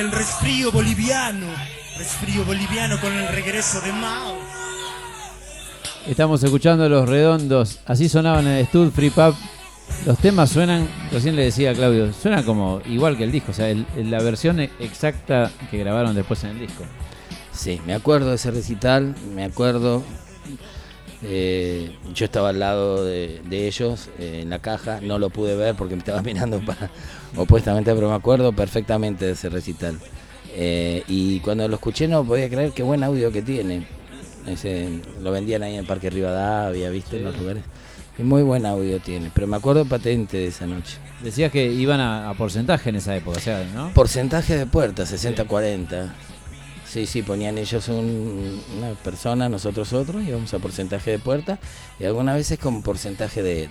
El resfrío boliviano, resfrío boliviano con el regreso de Mao. Estamos escuchando Los Redondos. Así sonaban en el Stud Free Pub. Los temas suenan, recién le decía a Claudio, suenan como igual que el disco, o sea, el- el- la versión exacta que grabaron después en el disco. Sí, me acuerdo de ese recital, me acuerdo. Eh, yo estaba al lado de, de ellos eh, en la caja, no lo pude ver porque me estaba mirando para, opuestamente, pero me acuerdo perfectamente de ese recital. Eh, y cuando lo escuché no podía creer qué buen audio que tiene. Ese, lo vendían ahí en el Parque Rivadavia, ¿viste? En los lugares. Y muy buen audio tiene, pero me acuerdo patente de esa noche. Decías que iban a, a porcentaje en esa época, ¿no? Porcentaje de puertas, 60-40. Sí, sí, ponían ellos un- una persona, nosotros otros, íbamos a porcentaje de puerta y algunas veces con porcentaje de,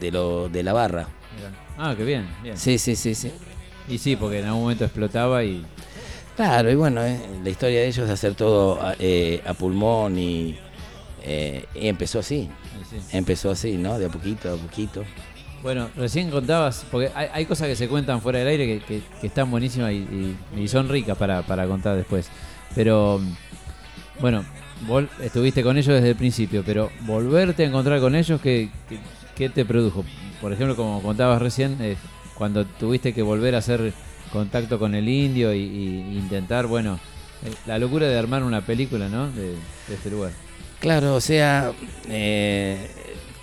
de, lo, de la barra. Ah, qué bien, bien. Sí, sí, sí, sí. Y sí, porque en algún momento explotaba y... Claro, y bueno, eh, la historia de ellos de hacer todo a, eh, a pulmón y, eh, y empezó así. Empezó así, ¿no? De a poquito, a poquito. Bueno, recién contabas, porque hay, cosas que se cuentan fuera del aire que, están buenísimas y, son ricas para, para contar después. Pero, bueno, vos estuviste con ellos desde el principio, pero volverte a encontrar con ellos, ¿qué, qué, te produjo? Por ejemplo, como contabas recién, eh, cuando tuviste que volver a hacer contacto con el indio y intentar, bueno, eh, la locura de armar una película, ¿no? De, de este lugar. Claro, o sea, eh,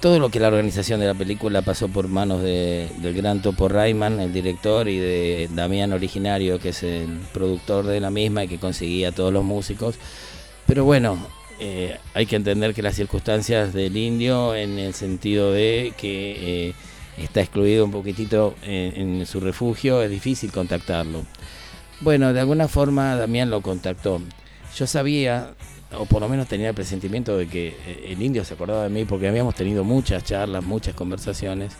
todo lo que la organización de la película pasó por manos de- del gran Topo Rayman, el director, y de Damián Originario, que es el productor de la misma y que conseguía a todos los músicos. Pero bueno, eh, hay que entender que las circunstancias del indio, en el sentido de que eh, está excluido un poquitito en, en su refugio, es difícil contactarlo. Bueno, de alguna forma Damián lo contactó. Yo sabía, o por lo menos tenía el presentimiento de que eh, el indio se acordaba de mí porque habíamos tenido muchas charlas, muchas conversaciones.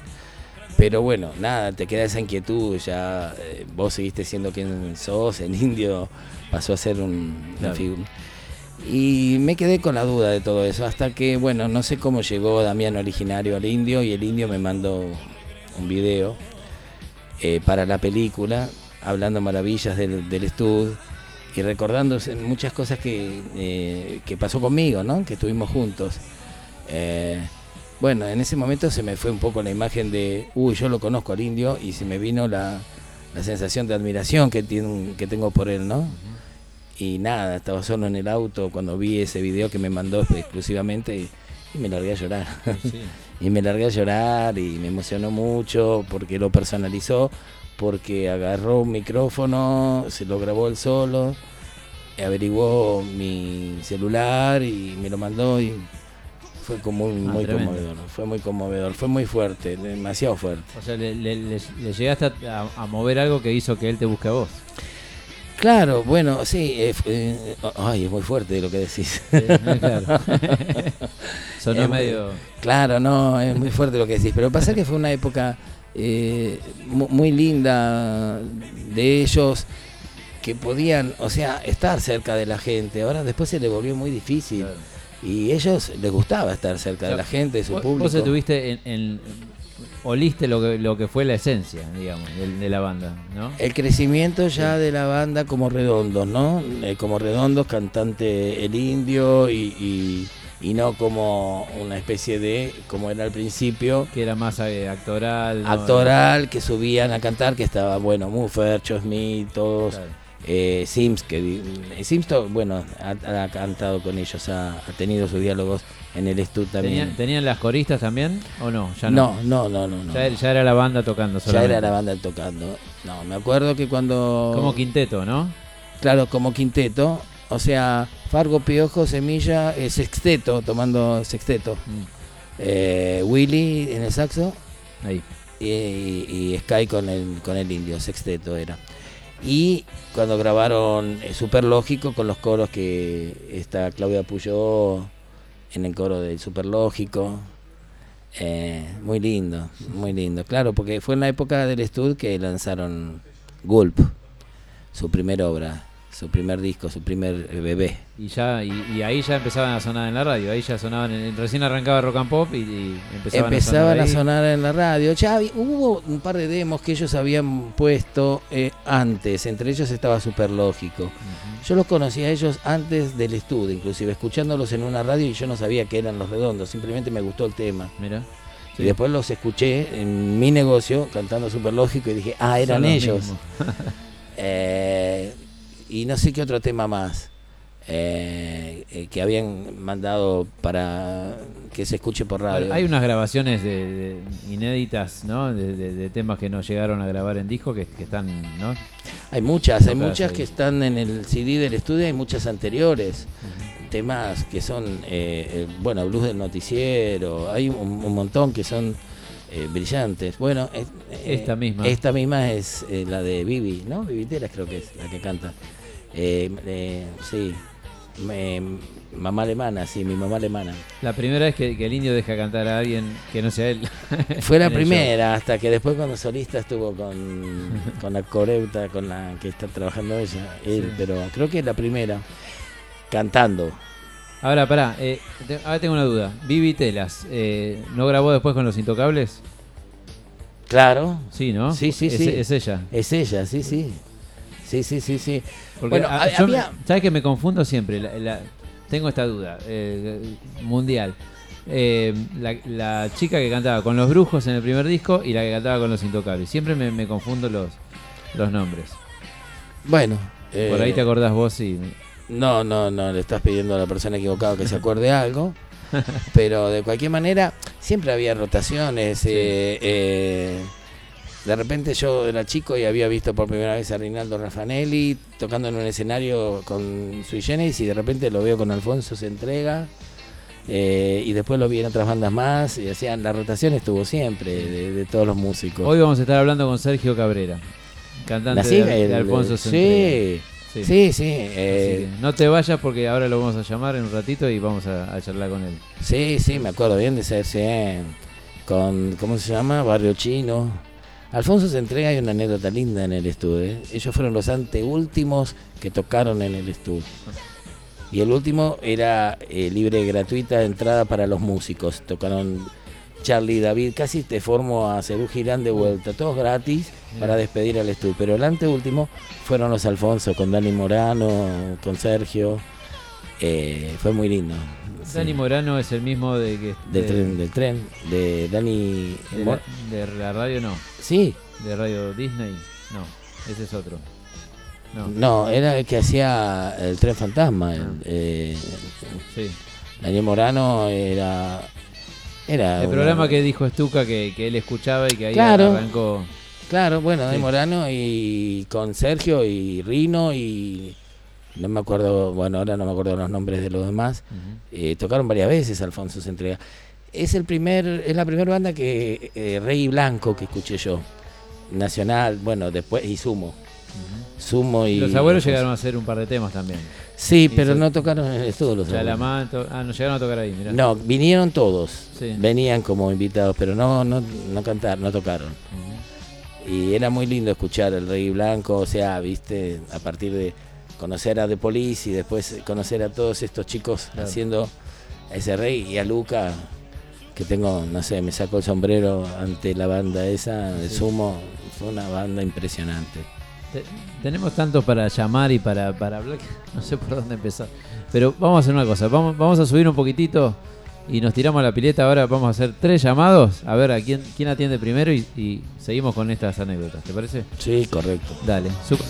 Pero bueno, nada, te queda esa inquietud, ya eh, vos seguiste siendo quien sos, el indio pasó a ser un, Claro. Y me quedé con la duda de todo eso, hasta que, bueno, no sé cómo llegó Damián originario al indio y el indio me mandó un video eh, para la película, hablando maravillas del, del estudio y recordándose muchas cosas que, eh, que pasó conmigo, ¿no? Que estuvimos juntos. Eh, bueno, en ese momento se me fue un poco la imagen de, uy, yo lo conozco al indio y se me vino la, la sensación de admiración que, tiene, que tengo por él, ¿no? Y nada, estaba solo en el auto cuando vi ese video que me mandó exclusivamente y, y me largué a llorar. y me largué a llorar y me emocionó mucho porque lo personalizó, porque agarró un micrófono, se lo grabó él solo, averiguó mi celular y me lo mandó y fue como muy, Ah, muy tremendo. conmovedor, fue muy conmovedor, fue muy fuerte, demasiado fuerte. O sea, le, le- le- le llegaste a, a mover algo que hizo que él te busque a vos. Claro, bueno, sí, eh, eh, ay, es muy fuerte lo que decís. claro. Sonó Es muy- medio- Claro, no, es muy fuerte lo que decís, pero pasa que fue una época eh, mu- muy linda de ellos que podían, o sea, estar cerca de la gente. Ahora después se le volvió muy difícil. Y ellos les gustaba estar cerca de la gente, de su Vos- público. Vos estuviste en, en- oliste lo que, lo que fue la esencia, digamos, de, de la banda, ¿no? El crecimiento ya de la banda como redondos, ¿no? Eh, como redondos, cantante el indio y, y- y no como una especie de, como era al principio. Que era más eh, actoral. ¿no? Actoral, que subían a cantar, que estaba, bueno, Muffer, Cho Smith, todos. eh, Sims, que eh, Sims, bueno, ha, ha cantado con ellos, ha, ha tenido sus diálogos en el estudio también. ¿Tenían, tenían las coristas también o no? Ya no. No, no, no, no, no. Ya, ya era la banda tocando Ya solamente. era la banda tocando. No, me acuerdo que cuando... Como quinteto, ¿no? Claro, como quinteto. O sea, Fargo, Piojo, Semilla, eh, sexteto, tomando sexteto. Eh, Willy en el saxo. Ahí. Y, y- y Sky con el, con el indio, sexteto era. Y cuando grabaron eh, Super Lógico con los coros que está Claudia Puyó en el coro del Super Lógico. Eh, muy lindo, muy lindo. Claro, porque fue en la época del estudio que lanzaron Gulp, su primera obra. Su primer disco, su primer eh, bebé. Y ya y, y ahí ya empezaban a sonar en la radio, ahí ya sonaban, en- recién arrancaba Rock and Pop y, y empezaban, Empezaban a a sonar. sonar, ahí. en la radio. Ya había- hubo un par de demos que ellos habían puesto eh, antes, entre ellos estaba Super Lógico. Yo los conocí a ellos antes del estudio, inclusive escuchándolos en una radio y yo no sabía que eran los redondos, simplemente me gustó el tema. Mira. Y después los escuché en mi negocio cantando Super Lógico y dije, ah, eran ellos. Eh, y no sé qué otro tema más eh, eh, que habían mandado para que se escuche por radio. Hay unas grabaciones de, de inéditas, ¿no? De, de- de temas que no llegaron a grabar en disco que, que están, ¿no? Hay muchas, hay muchas ahí. que están en el CD del estudio, hay muchas anteriores. Temas que son, eh, eh, bueno, blues del noticiero, hay un, un montón que son eh, brillantes. Bueno, eh, Esta misma. Esta misma es eh, la de Vivi, ¿no? Viviteras creo que es la que canta. Eh, eh, sí, Me- mamá alemana, sí, mi mamá alemana. La primera vez que, que el indio deja cantar a alguien que no sea él. Fue la primera, hasta que después cuando solista estuvo con, con la coreuta con la que está trabajando ella, él, Sí. pero creo que es la primera, cantando. Ahora, pará, eh, te- ahora tengo una duda. Vivi Telas, eh, ¿no grabó después con Los Intocables? Claro. Sí, ¿no? Sí, sí, es, sí. Es ella. Es ella, sí, sí. Sí, sí, sí, sí. Porque bueno, ha- yo había... me- ¿sabes que me confundo siempre? La- la- tengo esta duda, eh, mundial. Eh, la, la chica que cantaba con los brujos en el primer disco y la que cantaba con los intocables. Siempre me, me confundo los, los nombres. Bueno. Por ahí eh, te acordás vos y... No, no, no, le estás pidiendo a la persona equivocada que se acuerde algo. Pero de cualquier manera, siempre había rotaciones. eh, eh, de repente yo era chico y había visto por primera vez a Rinaldo Raffanelli tocando en un escenario con Sui Generis y de repente lo veo con Alfonso se entrega. eh, y después lo vi en otras bandas más y hacían la rotación estuvo siempre de, de todos los músicos. Hoy vamos a estar hablando con Sergio Cabrera, cantante de, de El- Alfonso sí, Centrea. sí, sí, Así eh, no te vayas porque ahora lo vamos a llamar en un ratito y vamos a, a charlar con él. Sí, sí, me acuerdo bien de ese RCN con, ¿cómo se llama? Barrio Chino. Alfonso se entrega, hay una anécdota linda en el estudio. ¿eh? Ellos fueron los anteúltimos que tocaron en el estudio. Y el último era eh, libre, gratuita, entrada para los músicos. Tocaron Charlie, David, casi te formo a Cerú Girán de vuelta, todos gratis para despedir al estudio. Pero el anteúltimo fueron los Alfonso, con Dani Morano, con Sergio. Eh, fue muy lindo. Dani Morano es el mismo de que... Del de- tren, del tren, de Dani. de la, de la radio no. Sí. De radio Disney, no. Ese es otro. No. No, era el que hacía el tren fantasma. el, eh, Sí. Daniel Morano era. Era El una- programa que dijo Estuca que, que él escuchaba y que ahí Claro. arrancó. Claro, bueno, Daniel Sí. Morano y con Sergio y Rino y. No me acuerdo, bueno, ahora no me acuerdo los nombres de los demás. Eh, tocaron varias veces Alfonso se entrega. Es el primer, es la primera banda que eh, Rey Blanco que escuché yo. Nacional, bueno, después y Sumo. Sumo y Los abuelos llegaron a hacer un par de temas también. Sí, pero no tocaron en el estudio los abuelos. Chalamán, to- ah, no llegaron a tocar ahí, mirá. No, vinieron todos. Sí. Venían como invitados, pero no, no, no cantaron, no tocaron. Y era muy lindo escuchar el Rey Blanco, o sea, viste, a partir de conocer a The Police y después conocer a todos estos chicos Claro. haciendo a ese Rey y a Luca, que tengo, no sé, me saco el sombrero ante la banda esa, de Sí. Sumo, fue una banda impresionante. Te- tenemos tanto para llamar y para, para hablar que no sé por dónde empezar. Pero vamos a hacer una cosa, vamos, vamos a subir un poquitito y nos tiramos a la pileta. Ahora vamos a hacer tres llamados, a ver a quién, quién atiende primero y, y seguimos con estas anécdotas. ¿Te parece? Sí, correcto. Dale. su- Super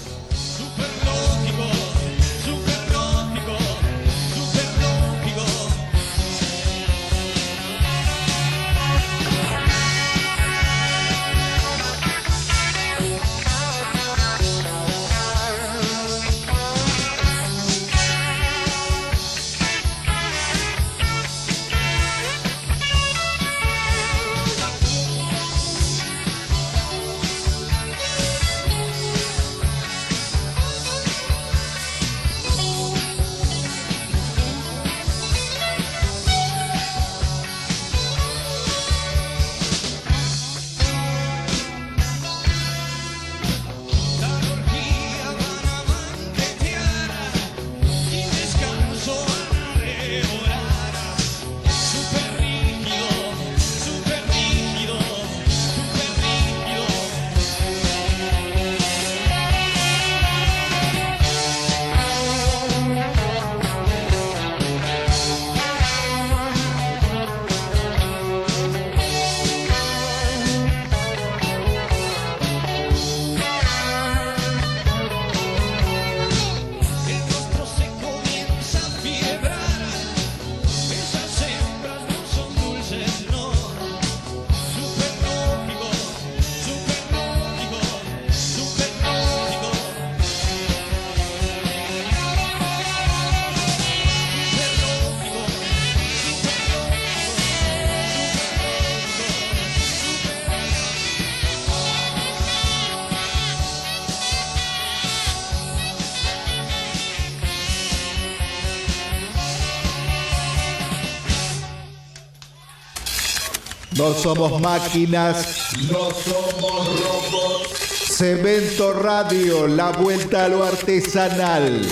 No somos máquinas, no somos robots. Cemento Radio, la vuelta a lo artesanal.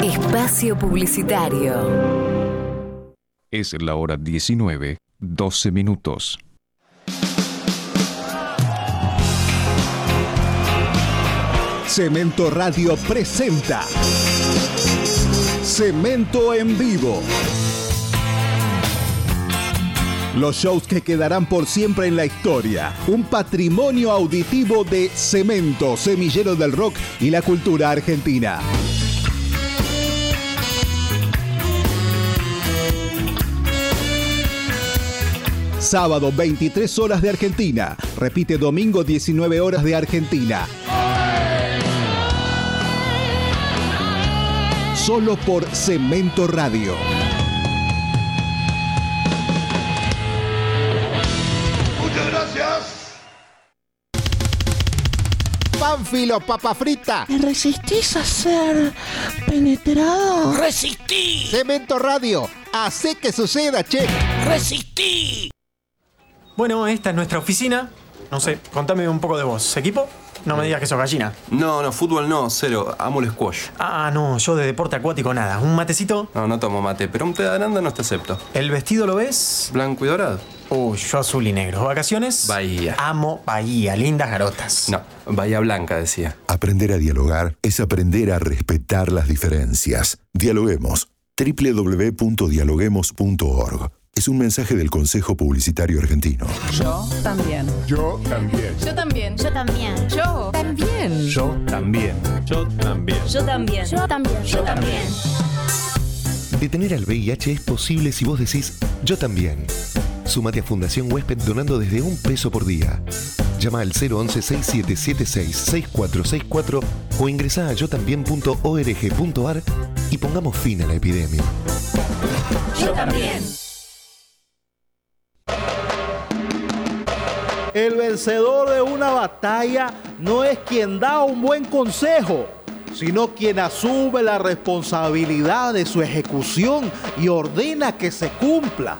Espacio Publicitario. Es la hora 19, 12 minutos. Cemento Radio presenta Cemento en vivo. Los shows que quedarán por siempre en la historia. Un patrimonio auditivo de Cemento, semillero del rock y la cultura argentina. Sábado 23 horas de Argentina. Repite domingo 19 horas de Argentina. Solo por Cemento Radio. Muchas gracias. Pánfilo, papa frita. ¿Te resistís a ser penetrado? ¡Resistí! Cemento Radio. Hace que suceda, che. ¡Resistí! Bueno, esta es nuestra oficina. No sé, contame un poco de vos. ¿Equipo? No me digas que sos gallina. No, no, fútbol no, cero. Amo el squash. Ah, no, yo de deporte acuático nada. ¿Un matecito? No, no tomo mate, pero un té de aranda no te acepto. ¿El vestido lo ves? Blanco y dorado. Uy, yo azul y negro. ¿Vacaciones? Bahía. Amo Bahía, lindas garotas. No, Bahía Blanca decía. Aprender a dialogar es aprender a respetar las diferencias. Dialoguemos. www.dialoguemos.org. Es un mensaje del Consejo Publicitario Argentino. Yo también. Yo también. Yo también. Yo también. Yo también. Yo también. Yo también. Yo también. Yo también. Yo también. Detener al VIH es posible si vos decís yo también. Súmate a Fundación Huésped donando desde un peso por día. Llama al 011-6776-6464 o ingresa a yotambien.org.ar y pongamos fin a la epidemia. Yo también. El vencedor de una batalla no es quien da un buen consejo, sino quien asume la responsabilidad de su ejecución y ordena que se cumpla.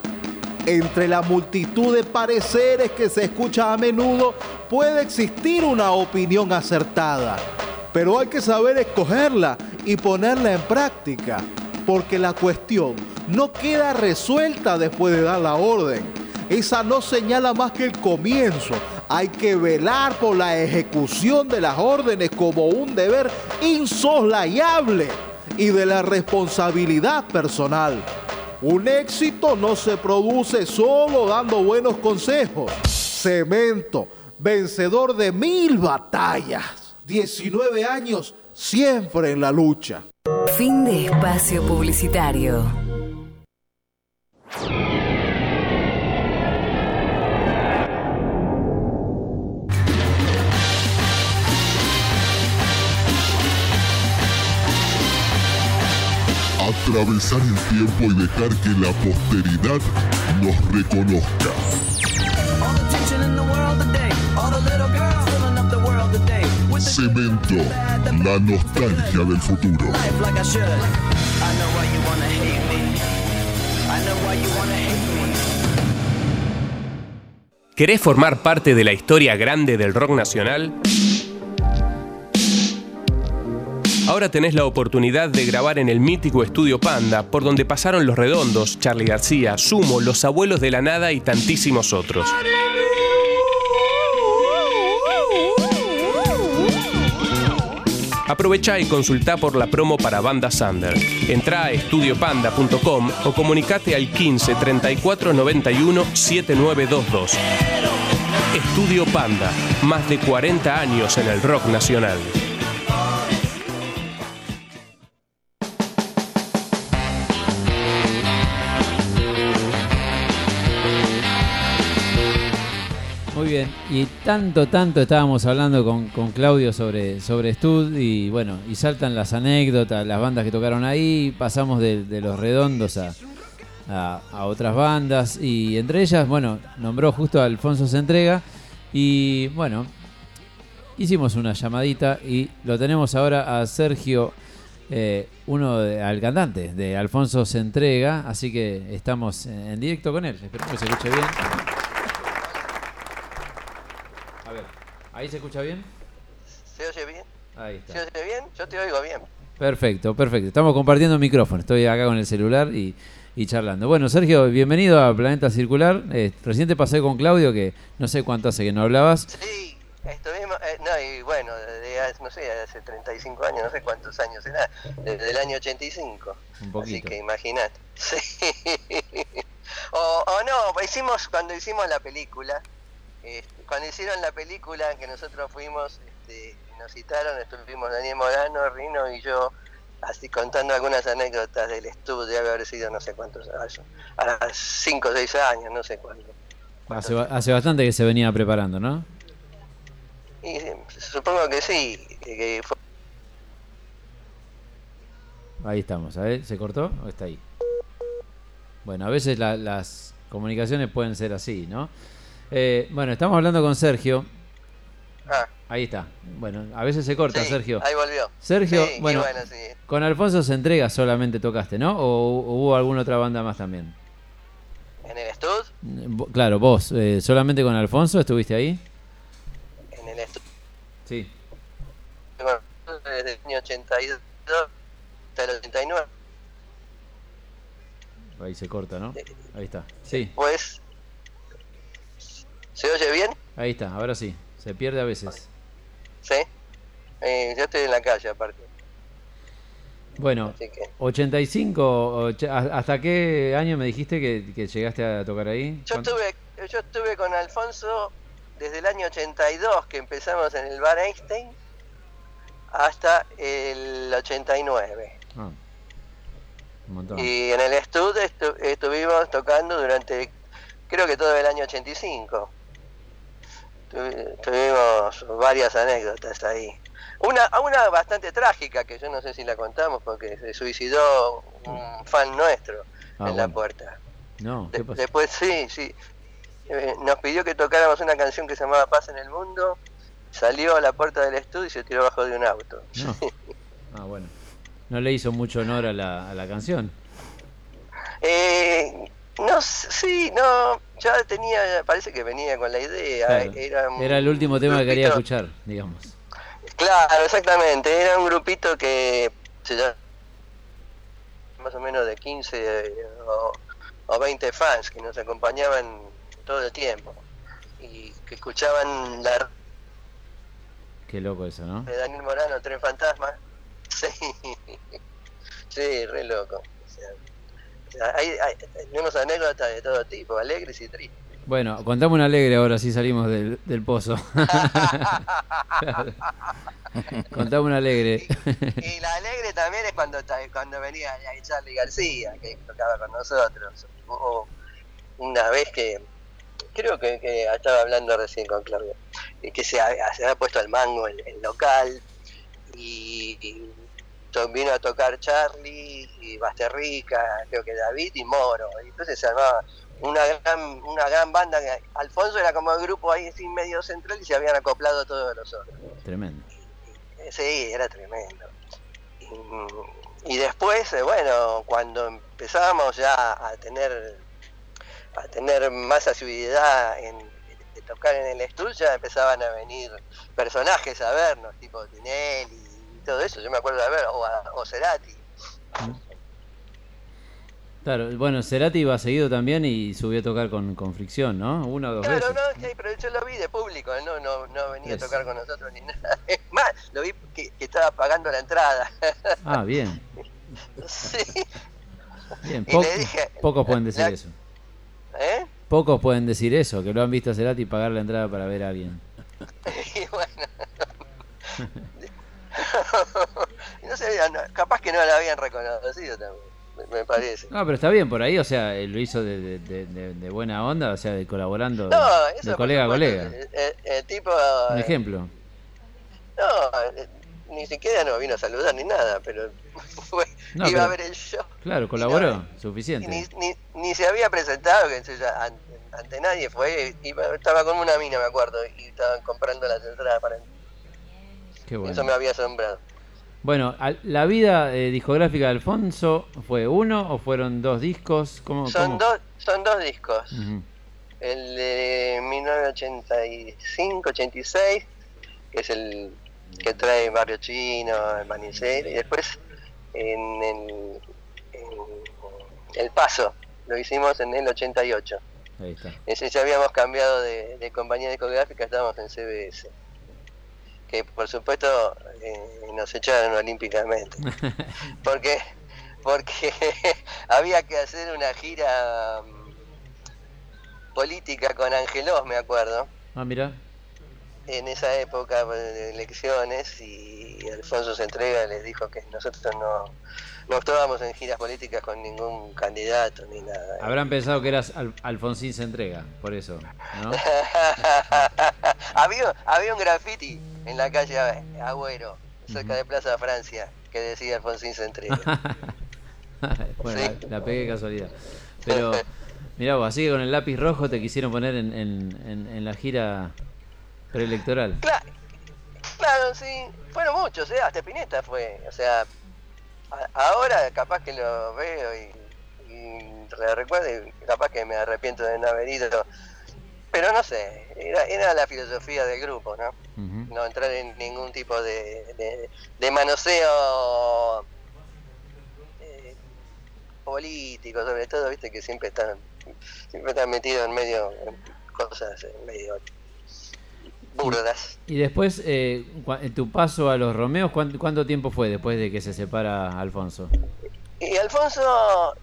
Entre la multitud de pareceres que se escucha a menudo puede existir una opinión acertada, pero hay que saber escogerla y ponerla en práctica, porque la cuestión no queda resuelta después de dar la orden. Esa no señala más que el comienzo. Hay que velar por la ejecución de las órdenes como un deber insoslayable y de la responsabilidad personal. Un éxito no se produce solo dando buenos consejos. Cemento, vencedor de mil batallas. 19 años siempre en la lucha. Fin de espacio publicitario. Atravesar el tiempo y dejar que la posteridad nos reconozca. Cemento, la nostalgia del futuro. ¿Querés formar parte de la historia grande del rock nacional? Ahora tenés la oportunidad de grabar en el mítico estudio Panda, por donde pasaron Los Redondos, Charlie García, Sumo, Los Abuelos de la Nada y tantísimos otros. Aprovecha y consulta por la promo para Banda Sander. Entra a estudiopanda.com o comunicate al 15 34 91 7922. Estudio Panda, más de 40 años en el rock nacional. Y tanto, tanto estábamos hablando con, con Claudio sobre, sobre Stud y bueno, y saltan las anécdotas, las bandas que tocaron ahí, pasamos de, los redondos a, a, a otras bandas y entre ellas, bueno, nombró justo a Alfonso Entrega y bueno, hicimos una llamadita y lo tenemos ahora a Sergio, eh, uno de- al cantante de Alfonso se entrega, así que estamos en directo con él. Espero que se escuche bien. A ver, ¿ahí se escucha bien? ¿Se oye bien? Ahí está. ¿Se oye bien? Yo te oigo bien. Perfecto, perfecto. Estamos compartiendo micrófono. Estoy acá con el celular y, y charlando. Bueno, Sergio, bienvenido a Planeta Circular. Eh, recién te pasé con Claudio, que no sé cuánto hace que no hablabas. Sí, estuvimos, eh, no, y bueno, desde hace, no sé, hace 35 años, no sé cuántos años era, desde el año 85. Un Así poquito. que imagínate. Sí. O, o no, hicimos, cuando hicimos la película, este, cuando hicieron la película que nosotros fuimos, este, nos citaron, estuvimos Daniel Morano, Rino y yo, así contando algunas anécdotas del estudio, debe haber sido no sé cuántos años, a 5 o 6 años, no sé cuánto. Hace, hace bastante que se venía preparando, ¿no? Y eh, supongo que sí, que, que fue Ahí estamos, a ver, ¿se cortó o está ahí? Bueno, a veces la- las comunicaciones pueden ser así, ¿no? Eh, bueno, estamos hablando con Sergio. Ah. Ahí está. Bueno, a veces se corta, Sí, Sergio. ahí volvió. Sergio, Sí, bueno, bueno, sí. con Alfonso se entrega solamente tocaste, ¿no? ¿O hu- hubo alguna otra banda más también? en el estudio, vo- Claro, vos, eh, solamente con Alfonso estuviste ahí. en el estudio, Sí. desde el año 82 hasta el 89. Ahí se corta, ¿no? Ahí está. Sí, Pues, ¿se oye bien? ahí está, ahora sí. Se pierde a veces. Sí. Eh, yo estoy en la calle aparte. Bueno, que- 85, och- ¿a- ¿hasta qué año me dijiste que, que llegaste a tocar ahí? Yo estuve, yo estuve con Alfonso desde el año 82 que empezamos en el bar Einstein hasta el 89. Ah, un montón. Y en el estudio estu- estuvimos tocando durante, creo que todo el año 85. Tuvi- Tuvimos varias anécdotas ahí. Una, una bastante trágica, que yo no sé si la contamos, porque se suicidó un fan nuestro Ah, en la puerta. No, ¿qué De- pasó? después sí, sí. Eh, nos pidió que tocáramos una canción que se llamaba Paz en el Mundo. Salió a la puerta del estudio y se tiró bajo de un auto. No. Ah, bueno. No le hizo mucho honor a la, a la canción. Eh, no, sí, no, ya tenía, parece que venía con la idea. Claro. Era, un Era el último tema que quería escuchar, digamos. Claro, exactamente. Era un grupito que se llama más o menos de 15 eh, o, o 20 fans que nos acompañaban todo el tiempo y que escuchaban la Qué loco eso, ¿no? de Daniel Morano, Tres Fantasmas. Sí, sí, re loco. Hay, hay- tenemos anécdotas de todo tipo, alegres y tristes. Bueno, contame una alegre ahora, sí salimos del, del pozo. Claro. contame una alegre. Y la alegre también es cuando, cuando venía Charlie García, que tocaba con nosotros. O una vez que, creo que, que estaba hablando recién con Claudio, que se, ha- se había puesto al mango el, el local y, vino a tocar Charlie y Basterrica, creo que David y Moro. Y entonces se armaba una gran, una gran banda. Alfonso era como el grupo ahí sin medio central y se habían acoplado todos los otros. Tremendo. Sí, era tremendo. Y, y después, eh, bueno, cuando empezábamos ya a tener a tener más asiduidad en de tocar en el estudio, ya empezaban a venir personajes a vernos, tipo Tinelli y todo eso. Yo me acuerdo de ver, o, a- o Cerati. Claro, bueno, Cerati iba seguido también y subió a tocar con, con fricción, ¿no? Una o dos Claro, veces. no, sí, pero yo lo vi de público, él no, no, no venía Es- a tocar con nosotros ni nada. Es más, lo vi que, que estaba pagando la entrada. Ah, bien. sí. Bien, po- dije, pocos pueden decir la- eso. ¿Eh? Pocos pueden decir eso, que lo han visto a Cerati pagar la entrada para ver a alguien. Y bueno. no sé, no, capaz que no lo habían reconocido también, me, parece. No, pero está bien por ahí, o sea, él lo hizo de, de- de- de- de buena onda, o sea, de colaborando No, de, eso de por colega a colega. El, el- el tipo. Un eh, ejemplo. No, eh, ni siquiera nos vino a saludar ni nada, pero fue- No, iba a ver el show. Claro, colaboró, Y ni, suficiente. ni, ni se había presentado que se- ya ante, ante nadie fue. Iba, estaba con una mina, me acuerdo, y estaban comprando las entradas para. Qué bueno. Eso me había asombrado. Bueno, la vida eh, discográfica de Alfonso fue uno o fueron dos discos? ¿Cómo, Son cómo? dos, son dos discos. Ujú. El de 1985-86, que es el que trae Barrio Chino, el Manicero, y después en el, en el Paso, lo hicimos en el 88. Ahí está. Ese ya habíamos cambiado de, de compañía discográfica, estábamos en CBS. Que por supuesto eh, nos echaron olímpicamente. Porque, porque había que hacer una gira mm, política con Angelos, me acuerdo, Ah, mira. en esa época de elecciones y Alfonso se entrega les dijo que nosotros no, no estábamos en giras políticas con ningún candidato ni nada. Habrán pensado que eras Al- Alfonsín se entrega, por eso, ¿no? había, había un graffiti en la calle Agüero, cerca de Plaza Francia, que decía Alfonsín entrega. bueno, Sí. la, la pegué casualidad. Pero, mirá vos, así que con el lápiz rojo te quisieron poner en, en- en- en la gira preelectoral. Claro, sí, fueron muchos, ¿eh? hasta Pineta fue, o sea, a- ahora capaz que lo veo y, y re- recuerdo y capaz que me arrepiento de no haber ido, pero no sé, era, era la filosofía del grupo, ¿no? No entrar en ningún tipo de, de, de manoseo eh, político, sobre todo, viste que siempre están, siempre están metidos en medio en cosas eh, medio burdas. Y después, eh, en tu paso a los Romeos, ¿cuánto, cuánto tiempo fue después de que se separa Alfonso? Y Alfonso,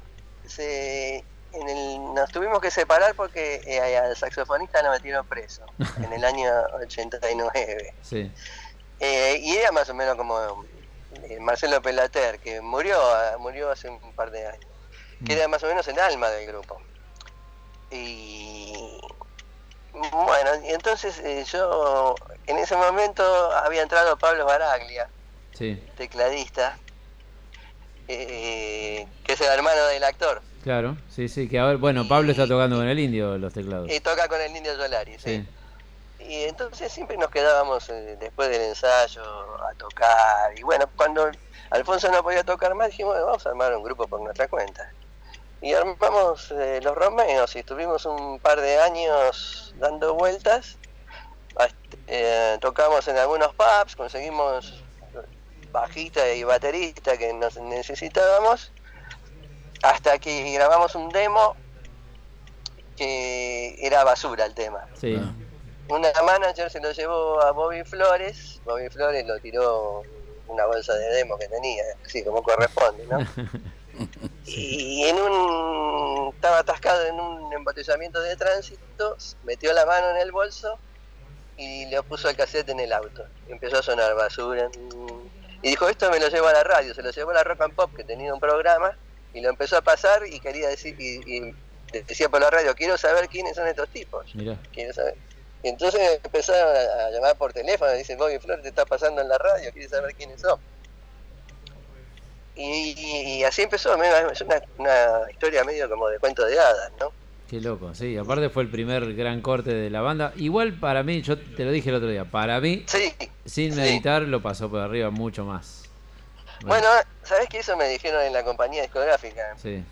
se, en el- nos tuvimos que separar porque eh, al saxofonista lo metieron preso en el año 89. Sí. Eh, y era más o menos como eh, Marcelo Pelater, que murió, murió hace un par de años, que era más o menos el alma del grupo. Y bueno, y entonces eh, yo en ese momento había entrado Pablo Baraglia, Sí, tecladista, eh, que es el hermano del actor, claro. Sí, sí, que ahora, bueno, Pablo está tocando con el indio los teclados. y toca con el Indio Solari, sí. Sí. Y entonces siempre nos quedábamos eh, después del ensayo a tocar. Y bueno, cuando Alfonso no podía tocar más, dijimos, "Bueno, vamos a armar un grupo por nuestra cuenta. Y armamos eh, los Romeos y estuvimos un par de años dando vueltas. Eh, tocamos en algunos pubs, conseguimos bajista y baterista que nos necesitábamos. Hasta que grabamos un demo que era basura el tema. Sí. Una manager se lo llevó a Bobby Flores, Bobby Flores lo tiró una bolsa de demo que tenía, así como corresponde, ¿no? Y en un estaba atascado en un embotellamiento de tránsito, metió la mano en el bolso y le puso el cassette en el auto. Y empezó a sonar basura. Y dijo, esto me lo llevo a la radio, se lo llevó a la Rock and Pop que tenía un programa y lo empezó a pasar y quería decir y, y decía por la radio, quiero saber quiénes son estos tipos. Mira. Quiero saber. Y entonces empezaron a, llamar por teléfono, dicen, Bobby Flores te está pasando en la radio, quiere saber quiénes son. Y, y- y así empezó, es una, una historia medio como de cuento de hadas, ¿no? Qué loco, sí. Aparte fue el primer gran corte de la banda. Igual para mí, yo te lo dije el otro día, para mí, sin meditar, lo pasó por arriba mucho más. Bueno, ¿sabes qué eso me dijeron en la compañía discográfica? Sí,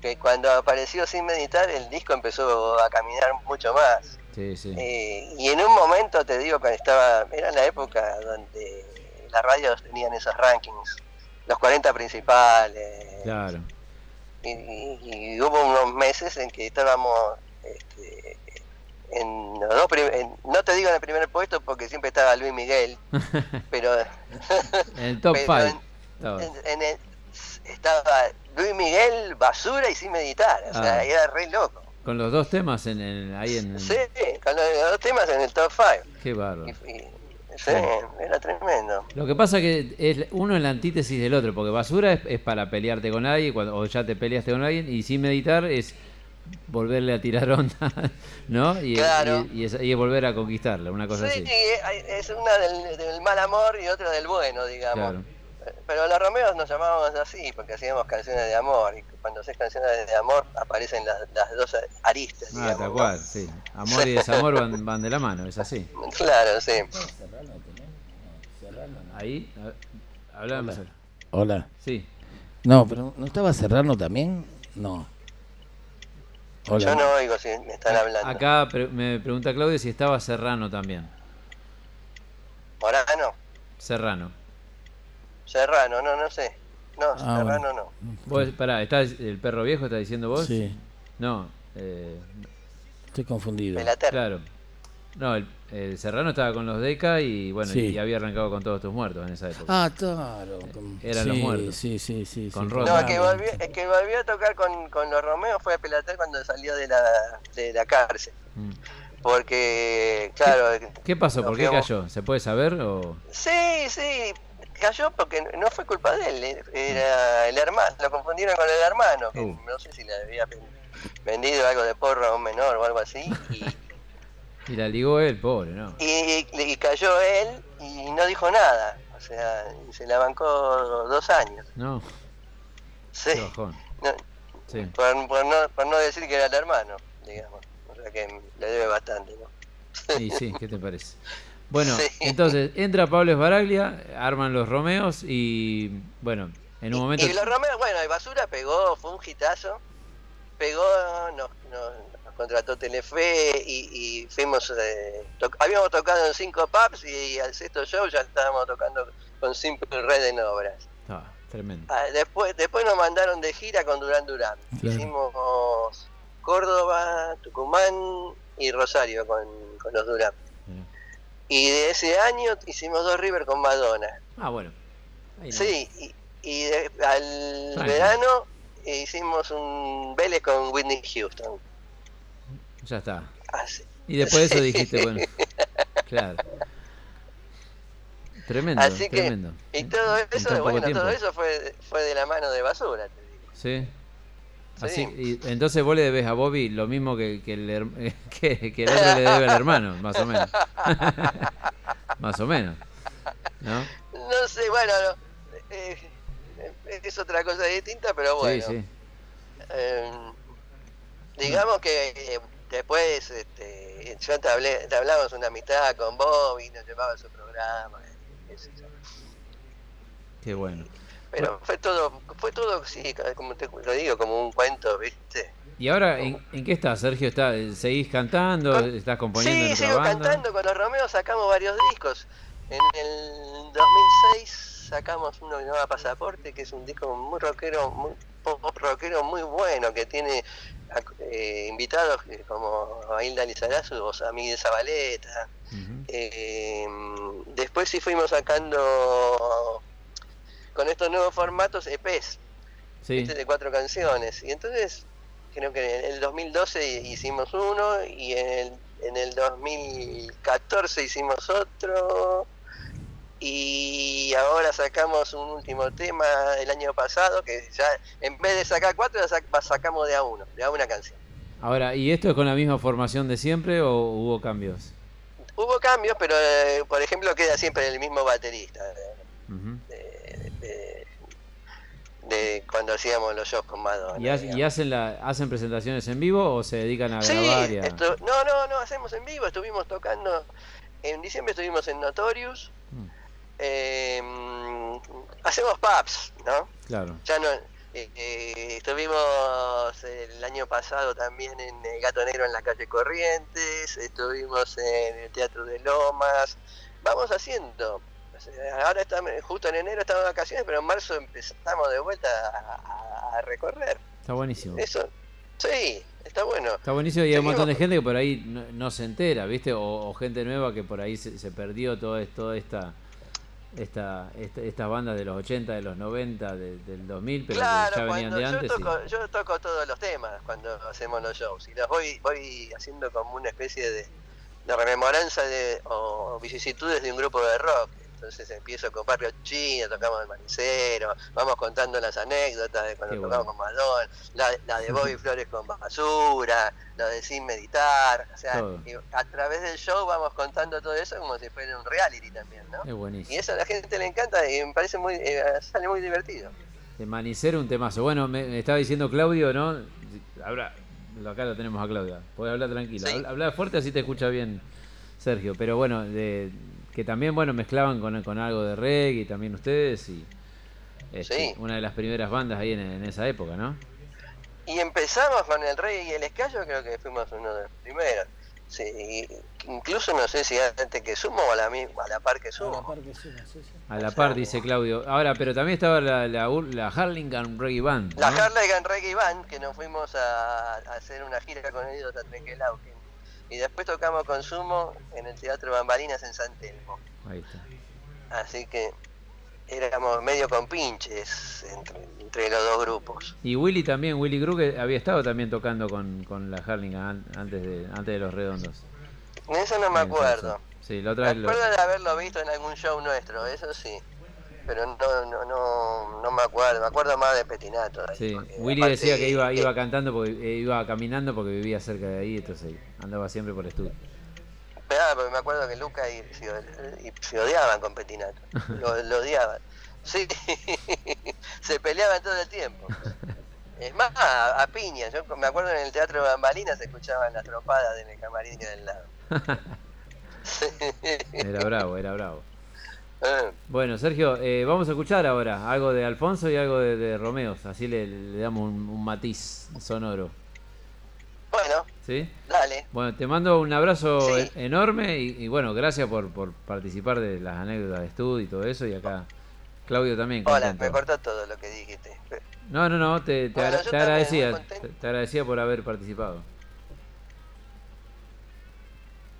Que cuando apareció sin meditar, el disco empezó a caminar mucho más. sí, sí. Eh, y en un momento, te digo, cuando estaba, era la época donde las radios tenían esos rankings, los 40 principales, Claro. y, y- y hubo unos meses en que estábamos este, en los dos prim- en- no te digo en el primer puesto porque siempre estaba Luis Miguel, pero En el top pero 5. en- en el- estaba Luis Miguel, basura y sin meditar, o sea, Ah. era re loco. Con los dos temas en el, ahí en... Sí, con los, los dos temas en el top 5. Qué bárbaro. Sí, era tremendo. Lo que pasa que es uno es la antítesis del otro, porque basura es, es para pelearte con alguien, cuando, o ya te peleaste con alguien, y sin meditar es volverle a tirar onda, ¿no? Y, Claro. y, y es, y es volver a conquistarla, una cosa Sí, así. hay- es una del, del mal amor y otra del bueno, digamos. Claro. Pero los Romeos nos llamábamos así porque hacíamos canciones de amor y cuando haces canciones de amor aparecen las, las dos aristas, Ah, digamos. tal ¿no? cual, sí. Amor y desamor van, van de la mano, es así. Claro, sí. Ahí, hablamos. Hola. Hola. Sí. No, pero ¿no estaba Serrano también? No. Hola. Yo no oigo si me están hablando. Acá pre- me pregunta Claudio si estaba Serrano también. Morano, Serrano. Serrano, no, no sé. No, Ah, Serrano no. Vos, pará, ¿está el perro viejo está diciendo vos? Sí. No, eh, Estoy confundido. claro. No, el, el Serrano estaba con los Deca y bueno, Sí. y había arrancado con todos tus muertos en esa época. Ah, claro. Eran sí, los muertos. Sí, sí, sí. Con sí, Roda. No, el que, volvió, el que volvió a tocar con, con los Romeos fue Pelater cuando salió de la, de la cárcel. Mm. Porque, claro. ¿Qué pasó? ¿Por qué cayó? ¿Se puede saber o...? Sí, sí, cayó porque no fue culpa de él, eh, era el hermano, lo confundieron con el hermano, que Uh. no sé si le había ven- vendido algo de porro a un menor o algo así, y, Y la ligó él, pobre, ¿no? y, y cayó él y no dijo nada, o sea, se la bancó dos años. No, Sí, no, por, por no, por no decir que era el hermano, digamos, o sea que le debe bastante, ¿no? Sí, sí, ¿qué te parece? Bueno, Sí. entonces entra Pablo Esbaraglia, arman los Romeos y bueno, en un momento... Y los Romeos, bueno, el Basura pegó, fue un hitazo. Pegó, nos- nos contrató Telefe y, y fuimos. eh, to- habíamos tocado en cinco pubs y, al sexto show ya estábamos tocando con Simple Red en obras. Ah, tremendo. Ah, después, después nos mandaron de gira con Durán Durán. Claro. Hicimos Córdoba, Tucumán y Rosario con, con los Durán. Y de ese año hicimos dos River con Madonna. Ah, bueno. Ahí. Sí, y, y de- al verano hicimos un Vélez con Whitney Houston. Ya está. Así. Y después de eso dijiste, bueno, claro. Tremendo, Así que, tremendo. y todo eso, bueno, tiempo. todo eso fue, fue de la mano de basura. te digo. Sí. Así, Sí. y entonces vos le debes a Bobby lo mismo que, que el, que, que el otro le debe al hermano, más o menos. más o menos. ¿No? No sé, bueno, no, eh, eh, es otra cosa distinta, pero bueno. Sí, sí. Eh, digamos que eh, después este, yo te hablamos una amistad con Bobby, nos llevaba a su programa, qué bueno. Pero fue todo, fue todo, sí, como te lo digo, como un cuento, ¿viste? ¿Y ahora en, en qué estás, Sergio? ¿Está, ¿Seguís cantando? ¿Estás componiendo Sí, en sigo banda? cantando con los Romeos, sacamos varios discos. En el 2006 sacamos uno que se llama Pasaporte, que es un disco muy rockero, muy pop rockero muy bueno, que tiene eh, invitados como Hilda Lizarazu o a Miguel Zabaleta. Eh, después sí fuimos sacando con estos nuevos formatos EPs, Sí. este de cuatro canciones. Y entonces, creo que en el 2012 hicimos uno y en el, en el 2014 hicimos otro. Y ahora sacamos un último tema el año pasado, que ya en vez de sacar cuatro, ya sac- sacamos de a uno, de a una canción. Ahora, ¿y esto es con la misma formación de siempre o hubo cambios? Hubo cambios, pero eh, por ejemplo queda siempre el mismo baterista. Ujú. de, de- de cuando hacíamos los shows con Madonna. ¿Y, ha- y hacen, la, hacen presentaciones en vivo o se dedican a Sí, grabar? y a- esto- no, no, no, hacemos en vivo, estuvimos tocando, en diciembre estuvimos en Notorious, Mm. Eh, hacemos pubs, ¿no? Claro. Ya no, eh, eh, estuvimos el año pasado también en el Gato Negro en la calle Corrientes, estuvimos en el Teatro de Lomas, vamos haciendo. Ahora estamos, justo en enero estamos de vacaciones, pero en marzo empezamos de vuelta a, a- a recorrer. Está buenísimo. Eso, sí, está bueno. Está buenísimo y hay un montón de gente que por ahí no, no se entera, ¿viste? O, o gente nueva que por ahí se, se perdió todo toda esta, esta, esta, estas bandas de los 80, de los 90, de- del 2000, pero que Claro, ya venían de yo antes. y- toco, yo toco todos los temas cuando hacemos los shows y los voy, voy haciendo como una especie de, de rememoranza de, o vicisitudes de un grupo de rock. Entonces empiezo con Barrio Chino, tocamos el Manicero, vamos contando las anécdotas de cuando Qué tocamos bueno. con Madonna, la, la de Bobby Flores con Basura, la de Sin Meditar, o sea, y a través del show vamos contando todo eso como si fuera un reality también, ¿no? Es buenísimo. Y eso a la gente le encanta y me parece muy, eh, sale muy divertido. De Manicero un temazo. Bueno, me, me estaba diciendo Claudio, ¿no? Habla, acá lo tenemos a Claudia. Podés hablar tranquila. Sí. Habla, habla fuerte así te escucha bien Sergio. Pero bueno, de, que también, bueno, mezclaban con, con algo de reggae también ustedes y este, Sí. una de las primeras bandas ahí en, en esa época, ¿no? Y empezamos con el Rey y el Escallo, creo que fuimos uno de los primeros. Sí, y incluso no sé si antes que Sumo o a la, misma, a la par que Sumo. A la par, dice Claudio. Ahora, pero también estaba la, la, la Harlingham Reggae Band. La. Harley Reggae Band, que nos fuimos a, a hacer una gira con ellos a Trenquelauquen. Y después tocamos con Sumo en el Teatro Bambalinas en San Telmo. Ahí está. Así que éramos medio compinches entre, entre los dos grupos. Y Willy también, Willy Krug había estado también tocando con, con la Harlingham an- antes de, antes de los redondos. Eso no me acuerdo. Sí, la otra Me lo- acuerdo de haberlo visto en algún show nuestro, eso sí. Pero no, no, no, no me acuerdo, me acuerdo más de Petinato. ahí, Sí, Willy aparte, decía que iba, iba cantando porque eh, iba caminando porque vivía cerca de ahí, entonces andaba siempre por el estudio. Ah, porque me acuerdo que Luca y, se, y se odiaban con Petinato. Lo, lo odiaban. Sí, se peleaban todo el tiempo. Es más, a, a piña. Yo me acuerdo en el Teatro de Bambalinas se escuchaban las trompadas en el camarín del lado. Era bravo, era bravo. Bueno, Sergio, eh, vamos a escuchar ahora algo de Alfonso y algo de, de Romeos, así le, le damos un, un matiz sonoro. Bueno, ¿Sí? dale. Bueno, te mando un abrazo Sí. e- enorme y, y bueno, gracias por, por participar de las anécdotas de estudio y todo eso. Y acá Claudio también. Hola, contento. me cortó todo lo que dijiste. No, no, no, te, Bueno, agradecía, te, te agradecía por haber participado.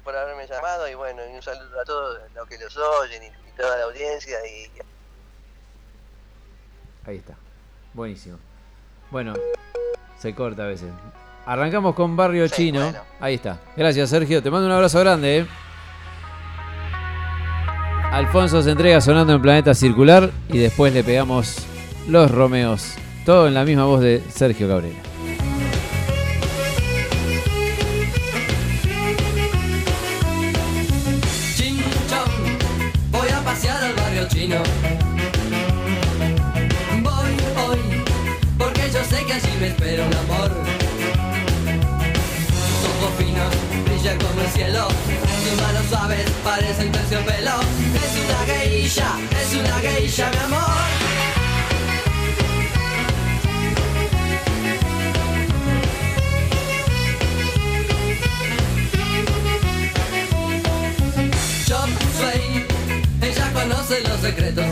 por haberme llamado y bueno, y un saludo a todos los que los oyen y toda la audiencia y Ahí está. Buenísimo. Bueno, se corta a veces. Arrancamos con Barrio Sí, Chino. bueno. Ahí está. Gracias, Sergio. Te mando un abrazo grande. ¿eh? Alfonso se entrega sonando en Planeta Circular y después le pegamos los Romeos. Todo en la misma voz de Sergio Cabrera. Chino. Voy porque yo sé que allí me espera un amor. Sus ojos finos brillan como el cielo, sus manos suaves parecen terciopelo. Es una geisha, es una geisha, mi amor. Conoce los secretos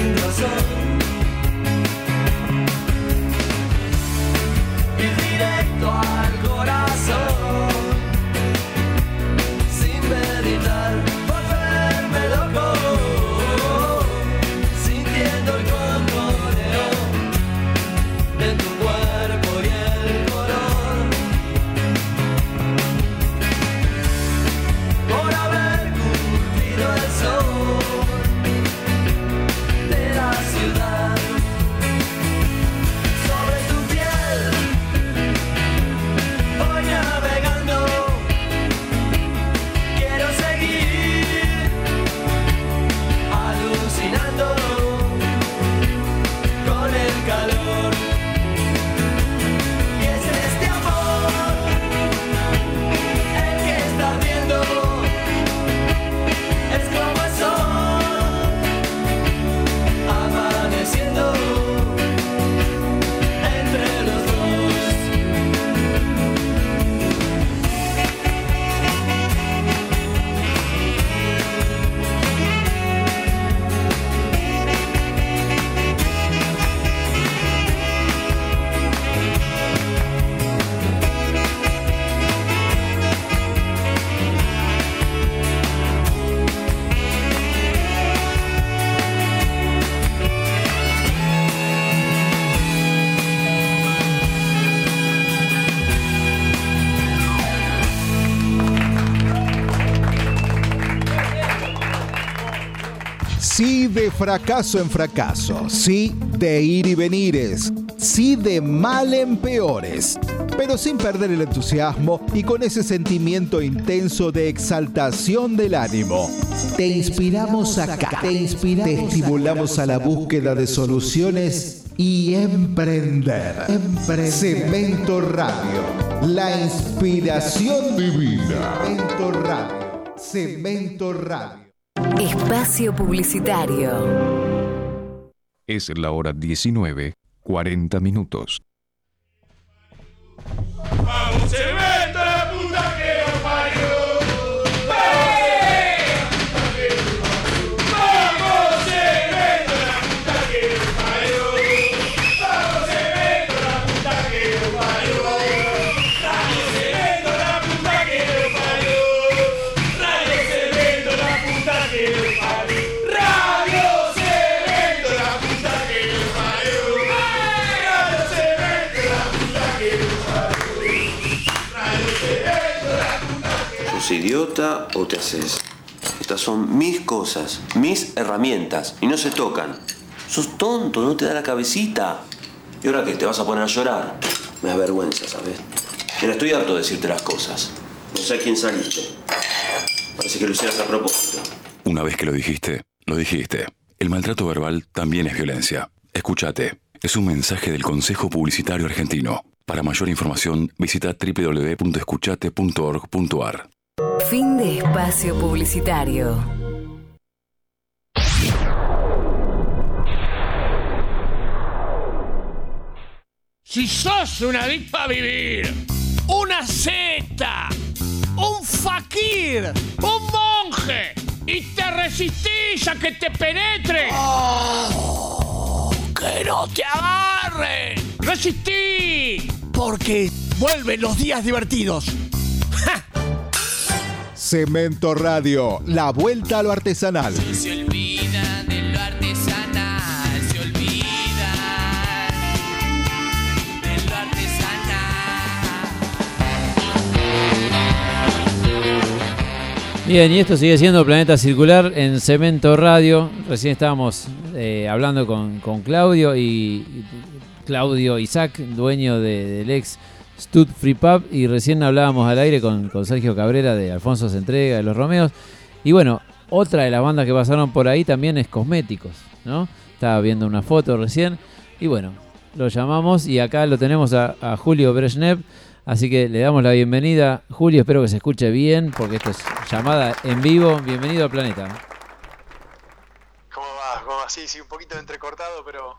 Razón fracaso en fracaso, sí de ir y venires, sí de mal en peores, pero sin perder el entusiasmo y con ese sentimiento intenso de exaltación del ánimo. Te inspiramos acá, te, inspiramos te estimulamos a la búsqueda de soluciones y emprender. emprender. Cemento Radio, la inspiración divina. Cemento Radio, Cemento Radio. Espacio Publicitario. Es la hora 19, 40 minutos. Vamos, ¿Sos idiota o te haces? Estas son mis cosas, mis herramientas, y no se tocan. Sos tonto, no te da la cabecita. ¿Y ahora qué? ¿Te vas a poner a llorar? Me da vergüenza, ¿sabes? Mira, estoy harto de decirte las cosas. No sé a quién saliste. Parece que lo hicieras a propósito. Una vez que lo dijiste, lo dijiste. El maltrato verbal también es violencia. Escúchate. Es un mensaje del Consejo Publicitario Argentino. Para mayor información, visita www.escuchate.org.ar. Fin de espacio publicitario. Si sos un adicto a vivir, una seta, un fakir, un monje y te resistís a que te penetre, que no te agarren, resistí, porque vuelven los días divertidos. Cemento Radio, la vuelta a lo artesanal. Se olvida de lo artesanal, se olvida de lo artesanal. Bien, y esto sigue siendo Planeta Circular en Cemento Radio. Recién estábamos eh, hablando con, con Claudio y, y Claudio Isaac, dueño de- del ex Stud Free Pub, y recién hablábamos al aire con, Sergio Cabrera de Alfonso Se Entrega, de Los Romeos. Y bueno, otra de las bandas que pasaron por ahí también es Cosméticos, ¿no? Estaba viendo una foto recién. Y bueno, lo llamamos y acá lo tenemos a, a Julio Brezhnev. Así que le damos la bienvenida. Julio, espero que se escuche bien, porque esto es llamada en vivo. Bienvenido al planeta. ¿Cómo va? ¿Cómo va? Sí, sí, un poquito entrecortado, pero,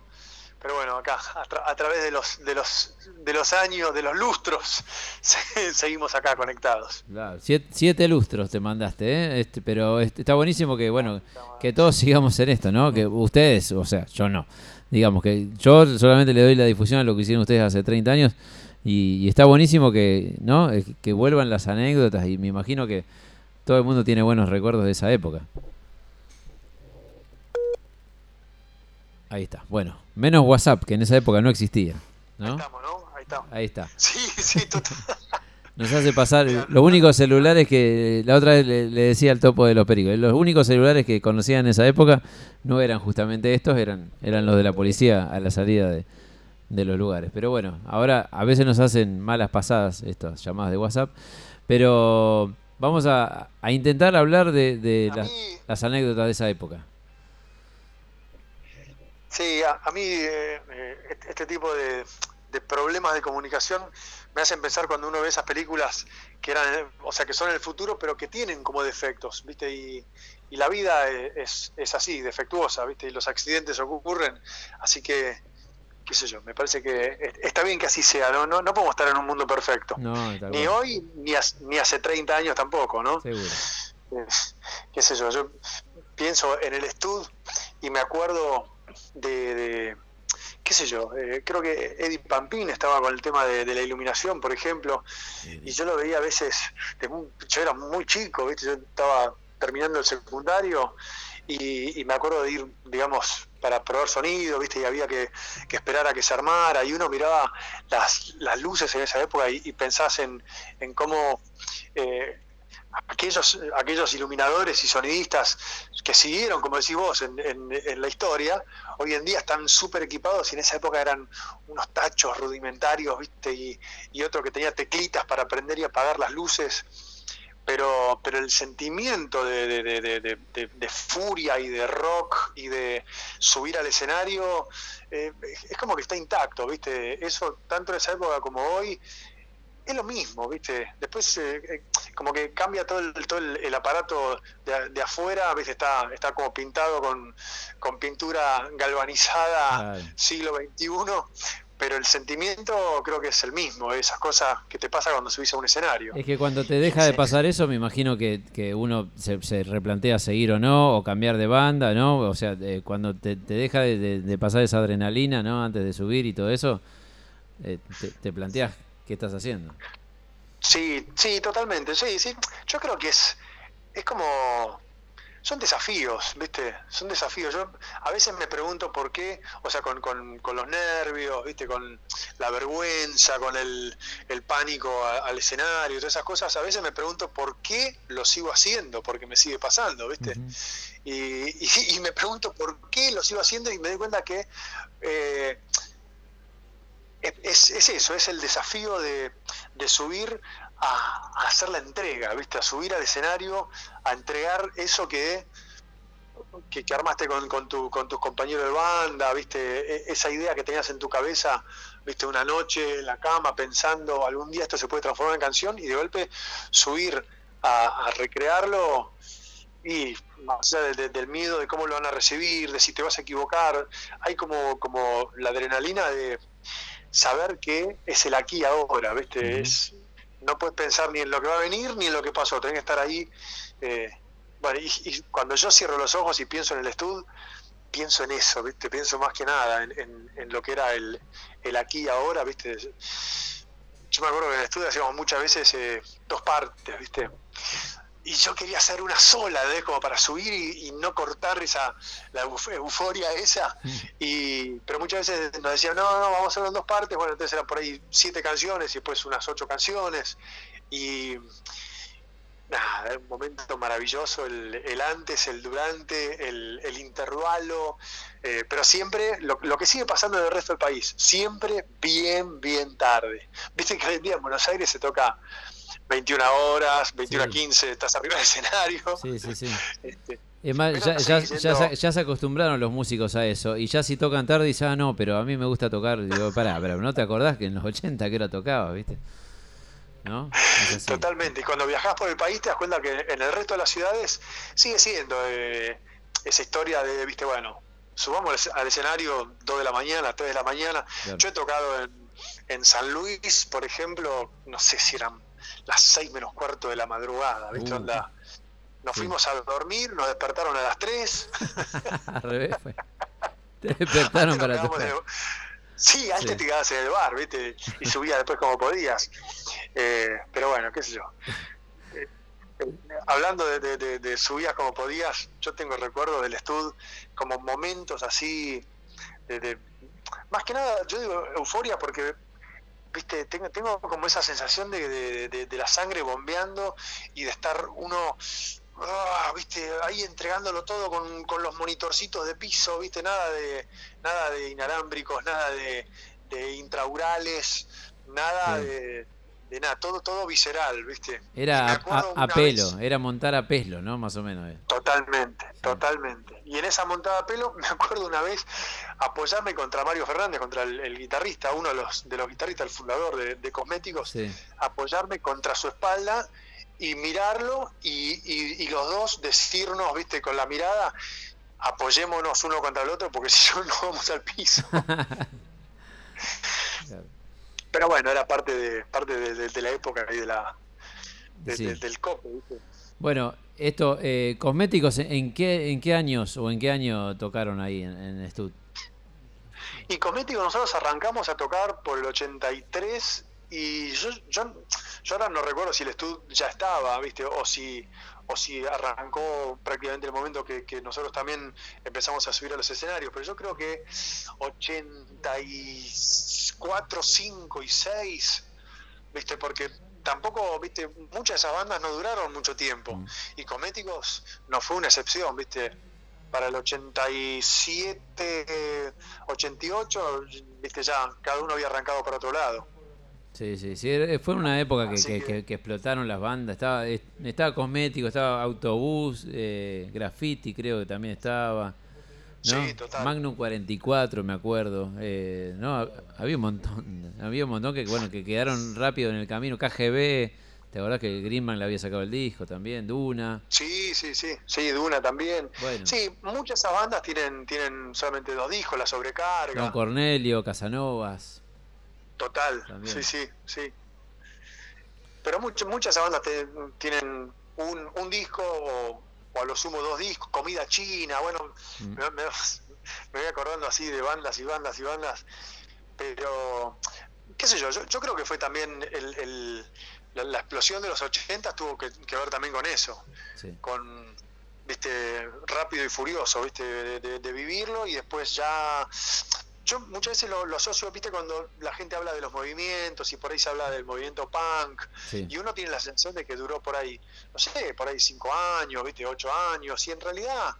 pero bueno, acá, a, tra- a través de los, de, los, de los años, de los lustros, se- seguimos acá conectados. Claro, siete, siete lustros te mandaste, ¿eh? Este, pero este, está buenísimo que, bueno, que todos sigamos en esto, ¿no? Que ustedes, o sea, yo no. Digamos que yo solamente le doy la difusión a lo que hicieron ustedes hace 30 años y, y está buenísimo que, ¿no? Que vuelvan las anécdotas y me imagino que todo el mundo tiene buenos recuerdos de esa época. Ahí está. Bueno, menos WhatsApp, que en esa época no existía, ¿no? Ahí está. Ahí está. Sí, sí, total. Nos hace pasar los únicos celulares que la otra vez le, le decía al topo de los pericos, los únicos celulares que conocía en esa época no eran justamente estos, eran, eran los de la policía a la salida de, de los lugares. Pero bueno, ahora a veces nos hacen malas pasadas estas llamadas de WhatsApp, pero vamos a, a intentar hablar de, de las, las anécdotas de esa época. Sí, a, a mí eh, eh, este, este tipo de, de problemas de comunicación me hacen pensar cuando uno ve esas películas que eran, o sea, que son en el futuro, pero que tienen como defectos, ¿viste? Y, y la vida e- es, es así, defectuosa, ¿viste? Y los accidentes ocurren, así que, qué sé yo, me parece que es- está bien que así sea, ¿no? No, no podemos estar en un mundo perfecto. No, Ni hoy, ni, as- ni hace 30 años tampoco, ¿no? Seguro. Eh, qué sé yo, yo pienso en el estudio y me acuerdo de, de- qué sé yo, eh, creo que Eddie Pampín estaba con el tema de, de la iluminación, por ejemplo, y yo lo veía a veces, de muy- yo era muy chico, ¿viste? yo estaba terminando el secundario y, y me acuerdo de ir, digamos, para probar sonido, ¿viste? Y había que, que esperar a que se armara y uno miraba las, las luces en esa época y, y pensás en, en cómo... eh, aquellos, aquellos iluminadores y sonidistas que siguieron, como decís vos, en, en- la historia, hoy en día están súper equipados y en esa época eran unos tachos rudimentarios, ¿viste? Y, y otro que tenía teclitas para prender y apagar las luces. Pero, pero el sentimiento de- de- de- de furia y de rock y de subir al escenario eh, es como que está intacto, ¿viste? Eso, tanto en esa época como hoy, es lo mismo, ¿viste? Después eh, eh, como que cambia todo el, todo el, el aparato de, de afuera, ¿viste? Está, está como pintado con, con pintura galvanizada siglo XXI, pero el sentimiento creo que es el mismo, esas cosas que te pasa cuando subís a un escenario. Es que cuando te deja de pasar eso, me imagino que, que uno se, se replantea seguir o no, o cambiar de banda, ¿no? O sea, eh, cuando te, te deja de, de- de pasar esa adrenalina, ¿no? Antes de subir y todo eso, eh, te, te planteas qué estás haciendo. Sí, sí, totalmente, sí, sí. Yo creo que es, es como, son desafíos, ¿viste? Son desafíos. Yo a veces me pregunto por qué, o sea, con, con, con los nervios, ¿viste? Con la vergüenza, con el, el pánico a- al escenario, todas esas cosas, a veces me pregunto por qué lo sigo haciendo, porque me sigue pasando, ¿viste? y, y- y me pregunto por qué lo sigo haciendo y me doy cuenta que eh, es, es eso, es el desafío de, de subir a, hacer la entrega, ¿viste? A subir al escenario, a entregar eso que, que, armaste con, con, tu, con tus compañeros de banda, ¿viste? E- esa idea que tenías en tu cabeza, ¿viste? Una noche en la cama pensando, algún día esto se puede transformar en canción y de golpe subir a, recrearlo y más allá de- del miedo de cómo lo van a recibir, de si te vas a equivocar, hay como, como la adrenalina de saber que es el aquí ahora, ¿viste? Es, no puedes pensar ni en lo que va a venir ni en lo que pasó, tenés que estar ahí. eh, bueno, y, y cuando yo cierro los ojos y pienso en el estudio, pienso en eso, ¿viste? Pienso más que nada en, en- en lo que era el, el aquí y ahora, ¿viste? Yo me acuerdo que en el estudio hacíamos muchas veces eh, dos partes, ¿viste? Y yo quería hacer una sola, ¿ves? Como para subir y, y no cortar esa la euf- euforia esa. Y, pero muchas veces nos decían, no, no, vamos a hacerlo en dos partes. Bueno, entonces eran por ahí siete canciones y después unas ocho canciones. Y nada, era un momento maravilloso, el, el antes, el durante, el, el intervalo, eh, pero siempre lo, lo que sigue pasando en el resto del país, siempre bien, bien tarde. Viste que hoy en día en Buenos Aires se toca 21 horas, 21 a 15, estás arriba del escenario. Sí, sí, sí. Este, Es más, Pero ya, ya, ya se, ya se acostumbraron los músicos a eso. Y ya si tocan tarde, dicen, ah, no, pero a mí me gusta tocar. Digo, pará, pero ¿no te acordás que en los 80 que era tocaba, viste? ¿No? Totalmente. Y cuando viajas por el país te das cuenta que en el resto de las ciudades sigue siendo eh, esa historia de, viste, bueno, subamos al- al escenario 2 de la mañana, 3 de la mañana. Claro. Yo he tocado en, en San Luis, por ejemplo, no sé si eran las 6 menos cuarto de la madrugada, ¿viste? Uh. Onda, nos Sí. fuimos a dormir, nos despertaron a las 3. Al revés fue. Te despertaron para de- Sí, antes Sí. te quedabas en el bar, ¿viste? Y subías después como podías. Eh, pero bueno, qué sé yo. Eh, eh, hablando de, de- subidas como podías, yo tengo recuerdos del estudio como momentos así, de- más que nada, yo digo euforia porque, viste, tengo, tengo como esa sensación de, de- de- de la sangre bombeando y de estar uno ah, viste, ahí entregándolo todo con, con los monitorcitos de piso, viste, nada de, nada de inalámbricos, nada de, de intraurales, nada Sí. de, de nada, todo, todo visceral, viste. Era a, pelo, vez- era montar a pelo, ¿no? Más o menos. eh. Totalmente, totalmente. Y en esa montada a pelo, me acuerdo una vez apoyarme contra Mario Fernández, contra el, el guitarrista, uno de los, de los guitarristas, el fundador de, de Cosméticos, Sí. apoyarme contra su espalda y mirarlo y, y- y los dos decirnos, viste, con la mirada, apoyémonos uno contra el otro porque si no, no vamos al piso. Pero bueno, era parte de parte de, de- de la época y de la de- Sí. de- del copo, ¿viste? Bueno, esto, eh, cosméticos, ¿en qué, ¿en qué años o en qué año tocaron ahí en, en Stud? Y Cosmético nosotros arrancamos a tocar por el 83 y yo, yo, yo ahora no recuerdo si el estudio ya estaba, ¿viste? O si, o si arrancó prácticamente el momento que, que nosotros también empezamos a subir a los escenarios, pero yo creo que 84, 5 y 6, ¿viste? Porque tampoco, viste, muchas de esas bandas no duraron mucho tiempo. Mm. Y Cométicos no fue una excepción, viste. Para el 87, 88, viste, ya cada uno había arrancado para otro lado. Sí, sí, sí. Fue una época que, Así que- que- que- que explotaron las bandas. Estaba, es- estaba Cosmético, estaba Autobús, eh, Graffiti creo que también estaba. ¿no? Sí, total. Magnum 44, me acuerdo. eh, no, había un montón. Había un montón que bueno que quedaron rápido en el camino. KGB, ¿te acordás que Greenman le había sacado el disco también? Duna. Sí, sí, sí, sí, Duna también. Bueno. Sí, muchas de esas bandas tienen, tienen solamente dos discos, La Sobrecarga. Don Cornelio, Casanovas. Total, También. sí, sí, sí. Pero muchas muchas bandas te- tienen un, un disco o, o a lo sumo dos discos, comida china, bueno, Mm. me, me- me voy acordando así de bandas y bandas y bandas, pero qué sé yo, yo, yo creo que fue también el, el- la, la explosión de los 80 tuvo que, que ver también con eso, Sí. con, viste, rápido y furioso, viste, de, de- de vivirlo y después ya yo muchas veces lo, lo asocio, viste, cuando la gente habla de los movimientos y por ahí se habla del movimiento punk, Sí. y uno tiene la sensación de que duró por ahí, no sé, por ahí cinco años, viste, ocho años, y en realidad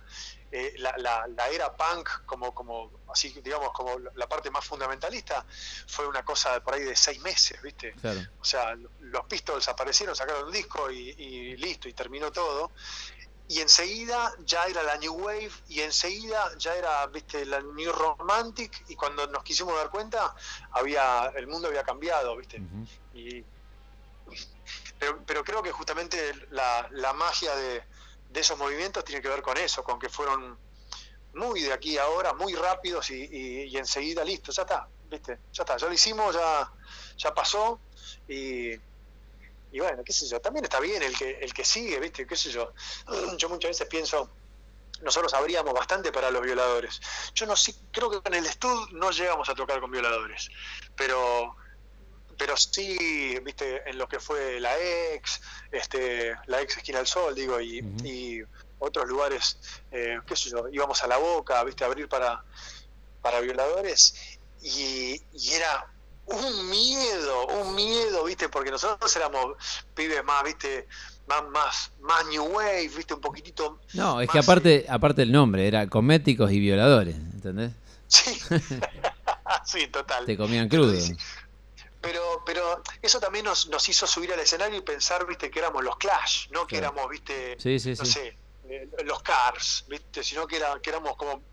eh, la, la- la era punk, como, como así digamos, como la parte más fundamentalista, fue una cosa por ahí de seis meses, viste. Claro. O sea, los Pistols aparecieron, sacaron un disco y, y listo, y terminó todo. Y enseguida ya era la New Wave, y enseguida ya era, viste, la New Romantic, y cuando nos quisimos dar cuenta, había el mundo había cambiado, viste. Y, pero, pero creo que justamente la, la magia de, de esos movimientos tiene que ver con eso, con que fueron muy de aquí a ahora, muy rápidos y, y- y enseguida listo, ya está, viste, ya está, ya lo hicimos, ya, ya pasó y, y bueno, qué sé yo, también está bien el que, el que sigue, viste, qué sé yo. Yo muchas veces pienso, nosotros sabríamos bastante para los violadores. Yo no sé, creo que en el estudio no llegamos a tocar con violadores, pero pero sí, viste, en lo que fue la ex, este, la ex esquina del sol, digo, y, y otros lugares, eh, qué sé yo, íbamos a la boca, viste, a abrir para, para violadores, y, y era un miedo, un miedo, viste, porque nosotros éramos pibes más, viste, más, más, más new wave, viste, un poquitito No, es que aparte, aparte el nombre, era Cométicos y Violadores, ¿entendés? Sí, sí, total. Te comían crudo. Pero, pero eso también nos, nos hizo subir al escenario y pensar, viste, que éramos los Clash, no que Claro. éramos, viste, Sí, sí, no sí. sé, eh, los Cars, viste, sino que, era, que éramos como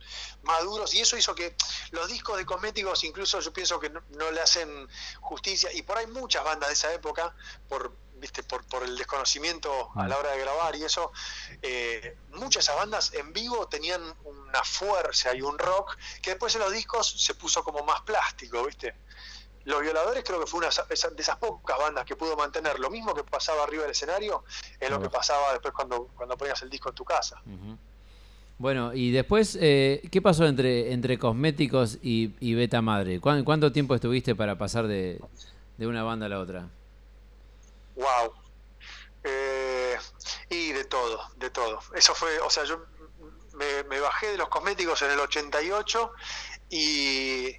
maduros. Y eso hizo que los discos de cosméticos incluso yo pienso que no, no le hacen justicia. Y por ahí muchas bandas de esa época, por viste por, por el desconocimiento a la hora de grabar y eso, eh, muchas de esas bandas en vivo tenían una fuerza y un rock que después en los discos se puso como más plástico, viste. Los Violadores creo que fue una de esas pocas bandas que pudo mantener lo mismo que pasaba arriba del escenario, es lo que pasaba después cuando, cuando ponías el disco en tu casa. Bueno, y después, eh, ¿qué pasó entre, entre Cosméticos y, y Beta Madre? ¿Cuán- ¿Cuánto tiempo estuviste para pasar de, de una banda a la otra? Wow. Eh, y de todo, de todo. Eso fue, o sea, yo me, me bajé de los cosméticos en el 88 y,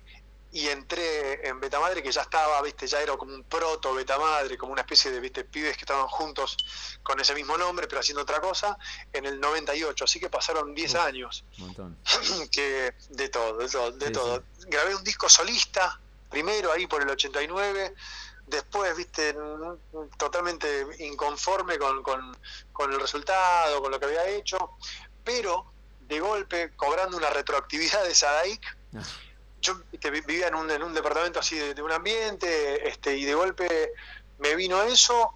y entré en Betamadre, que ya estaba, viste, ya era como un proto Betamadre, como una especie de, viste, pibes que estaban juntos con ese mismo nombre, pero haciendo otra cosa, en el 98. Así que pasaron 10 años montón. que de todo, de todo, de Sí, todo. Grabé un disco solista, primero ahí por el 89, después, viste, totalmente inconforme con, con- con el resultado, con lo que había hecho, pero de golpe, cobrando una retroactividad de Sadaic, Ah. Yo vivía en un, en un departamento así de, de un ambiente, este, y de golpe me vino eso,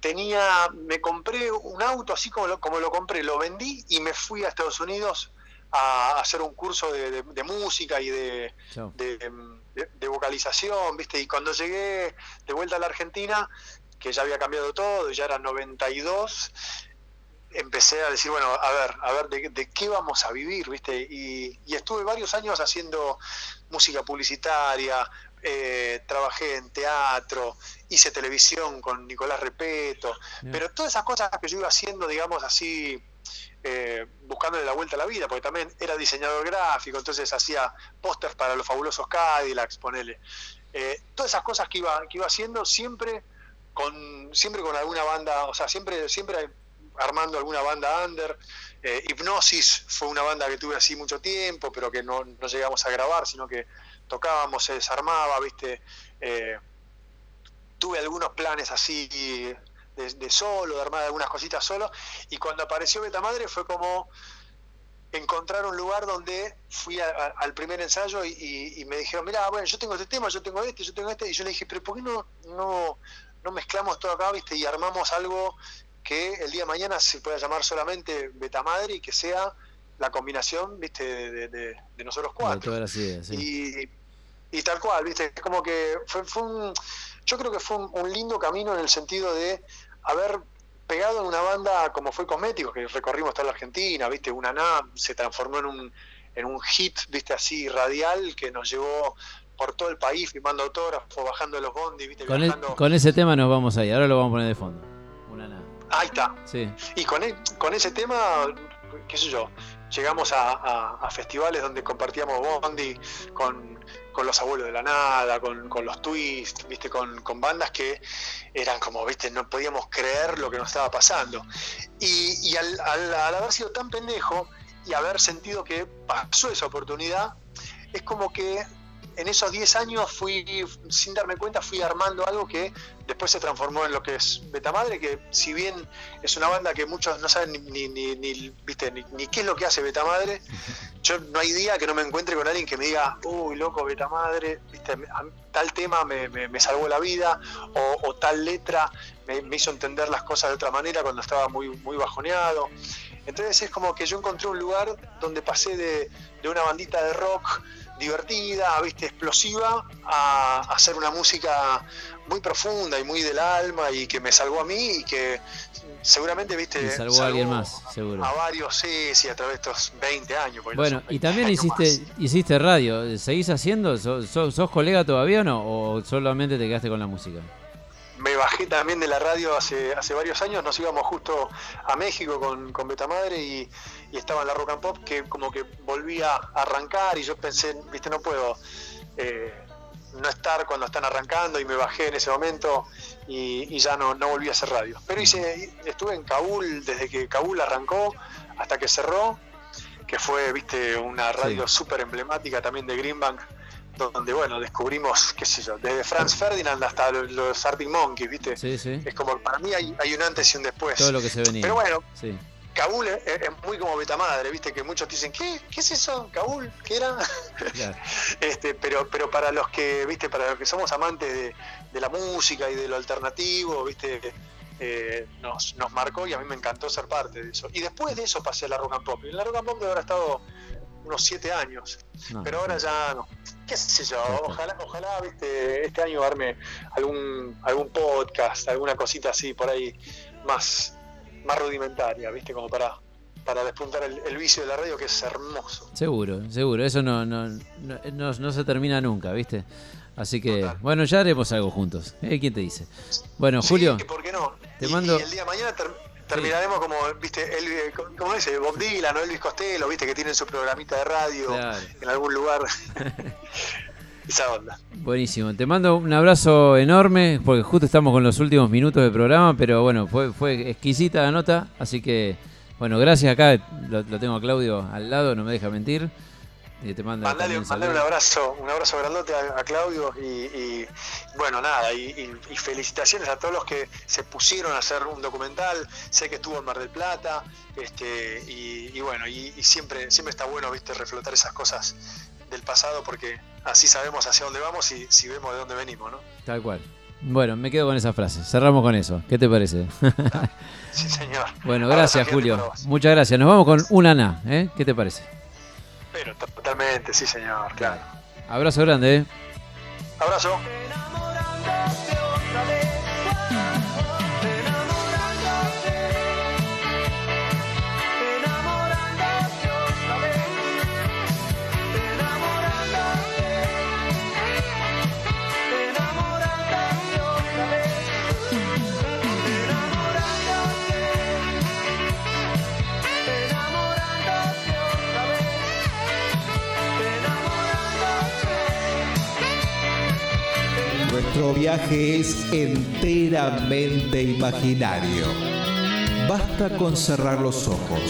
tenía, me compré un auto así como lo, como lo compré, lo vendí y me fui a Estados Unidos a hacer un curso de, de- de música y de, de, vocalización, ¿viste? Y cuando llegué de vuelta a la Argentina, que ya había cambiado todo, ya era 92, empecé a decir, bueno, a ver, a ver, ¿de, de qué vamos a vivir, viste? Y, y estuve varios años haciendo música publicitaria, eh, trabajé en teatro, hice televisión con Nicolás Repeto, Bien. pero todas esas cosas que yo iba haciendo, digamos así, eh, buscándole la vuelta a la vida, porque también era diseñador gráfico, entonces hacía pósters para los fabulosos Cadillacs, ponele. Eh, todas esas cosas que iba, que iba haciendo siempre con siempre con alguna banda, o sea, siempre, siempre armando alguna banda under. Eh, Hipnosis fue una banda que tuve así mucho tiempo, pero que no, no llegamos a grabar, sino que tocábamos, se desarmaba, ¿viste? Eh, tuve algunos planes así de, de solo, de armar algunas cositas solo, y cuando apareció Beta Madre fue como encontrar un lugar donde fui al primer ensayo y me dijeron, mira, bueno, yo tengo este tema, yo tengo este, yo tengo este, y yo le dije, pero ¿por qué no, no, no mezclamos todo acá, viste, y armamos algo que el día de mañana se pueda llamar solamente Beta Madre y que sea la combinación, viste, de, de- de nosotros cuatro. ideas, sí. Y, y tal cual, viste, es como que fue, fue un, yo creo que fue un, un lindo camino en el sentido de haber pegado en una banda como fue Cosméticos, que recorrimos toda la Argentina, viste, una NAM se transformó en un, en un hit, viste, así radial que nos llevó por todo el país firmando autógrafos, bajando los bondis, viste, Con, e- con ese tema nos vamos a ir. Ahora lo vamos a poner de fondo. Una nada. Ahí está. Sí. Y con, e- con ese tema, qué sé yo, llegamos a, a- a festivales donde compartíamos Bondi con, con los abuelos de la nada, con, con los twists, viste, con, con bandas que eran como, viste, no podíamos creer lo que nos estaba pasando. Y, y al, al- al haber sido tan pendejo y haber sentido que pasó esa oportunidad, es como que en esos 10 años fui, sin darme cuenta, fui armando algo que después se transformó en lo que es Betamadre, que si bien es una banda que muchos no saben ni, ni, ni- ¿viste? ni, ni qué es lo que hace Betamadre, yo no hay día que no me encuentre con alguien que me diga, uy, loco, Betamadre, ¿viste? tal tema me, me- me salvó la vida, o, o tal letra me, me hizo entender las cosas de otra manera cuando estaba muy, muy bajoneado. Entonces es como que yo encontré un lugar donde pasé de, de una bandita de rock divertida, viste, explosiva, a, a hacer una música muy profunda y muy del alma y que me salvó a mí y que seguramente, viste, Y salvó a alguien más, seguro. a varios, sí, sí, a través de estos 20 años. Bueno, y también 20 años hiciste hiciste radio. ¿Seguís haciendo? ¿Sos, sos- sos colega todavía o no? ¿O solamente te quedaste con la música? Me bajé también de la radio hace, hace varios años, nos íbamos justo a México con, con Betamadre y, y estaba en la Rock and Pop que como que volvía a arrancar y yo pensé, viste, no puedo eh, no estar cuando están arrancando y me bajé en ese momento y, y ya no, no volví a hacer radio. Pero hice, estuve en Kabul desde que Kabul arrancó hasta que cerró, que fue, viste, una radio súper emblemática también de Greenbank, donde, bueno, descubrimos, qué sé yo, desde Franz Ferdinand hasta los- Arctic Monkeys, ¿viste? Sí, sí. Es como, para mí hay, hay un antes y un después. Todo lo que se venía. Pero bueno, Sí. Kabul es, es muy como Betamadre, ¿viste? Que muchos dicen, ¿qué? ¿Qué es eso? ¿Kabul? ¿Qué era? Claro. este, pero, pero para los que, ¿viste? Para los que somos amantes de, de la música y de lo alternativo, ¿viste? Eh, nos, nos marcó y a mí me encantó ser parte de eso. Y después de eso pasé a la Rock and Pop. Y en la Rock and Pop debe haber estado unos siete años. No, pero ahora ya no. ¿Qué sé yo? Ojalá, ojalá viste, este año darme algún, algún podcast, alguna cosita así por ahí más, más rudimentaria, ¿viste? Como para, para despuntar el, el vicio de la radio que es hermoso. Seguro, seguro. Eso no, no, no, no- no se termina nunca, ¿viste? Así que, bueno, ya haremos algo juntos. ¿Eh? ¿Quién te dice? Bueno, Julio, ¿por qué no? te Y- mando... Y el día de mañana terminaremos como, viste, el, ¿cómo dice? Bob Dylan o Elvis Costello, viste, que tienen su programita de radio Claro. en algún lugar. Esa onda. Buenísimo, te mando un abrazo enorme porque justo estamos con los últimos minutos del programa, pero bueno, fue, fue exquisita la nota, así que bueno, gracias acá, lo, lo tengo a Claudio al lado, no me deja mentir. Y te manda Mandale, un abrazo, un abrazo grandote a, a Claudio y, y, bueno, nada, y, felicitaciones a todos los que se pusieron a hacer un documental, sé que estuvo en Mar del Plata, este, y, y bueno, y, siempre, siempre está bueno, viste, reflotar esas cosas del pasado porque así sabemos hacia dónde vamos y si vemos de dónde venimos, ¿no? Tal cual. Bueno, me quedo con esa frase. Cerramos con eso. ¿Qué te parece? Sí, señor. bueno, gracias Julio. Muchas gracias. Nos vamos con una na, ¿eh? ¿Qué te parece? Pero totalmente, sí, señor, claro. Abrazo grande, ¿eh? Abrazo. Nuestro viaje es enteramente imaginario. Basta con cerrar los ojos.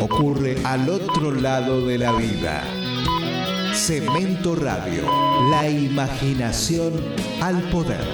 Ocurre al otro lado de la vida. Cemento Radio, la imaginación al poder.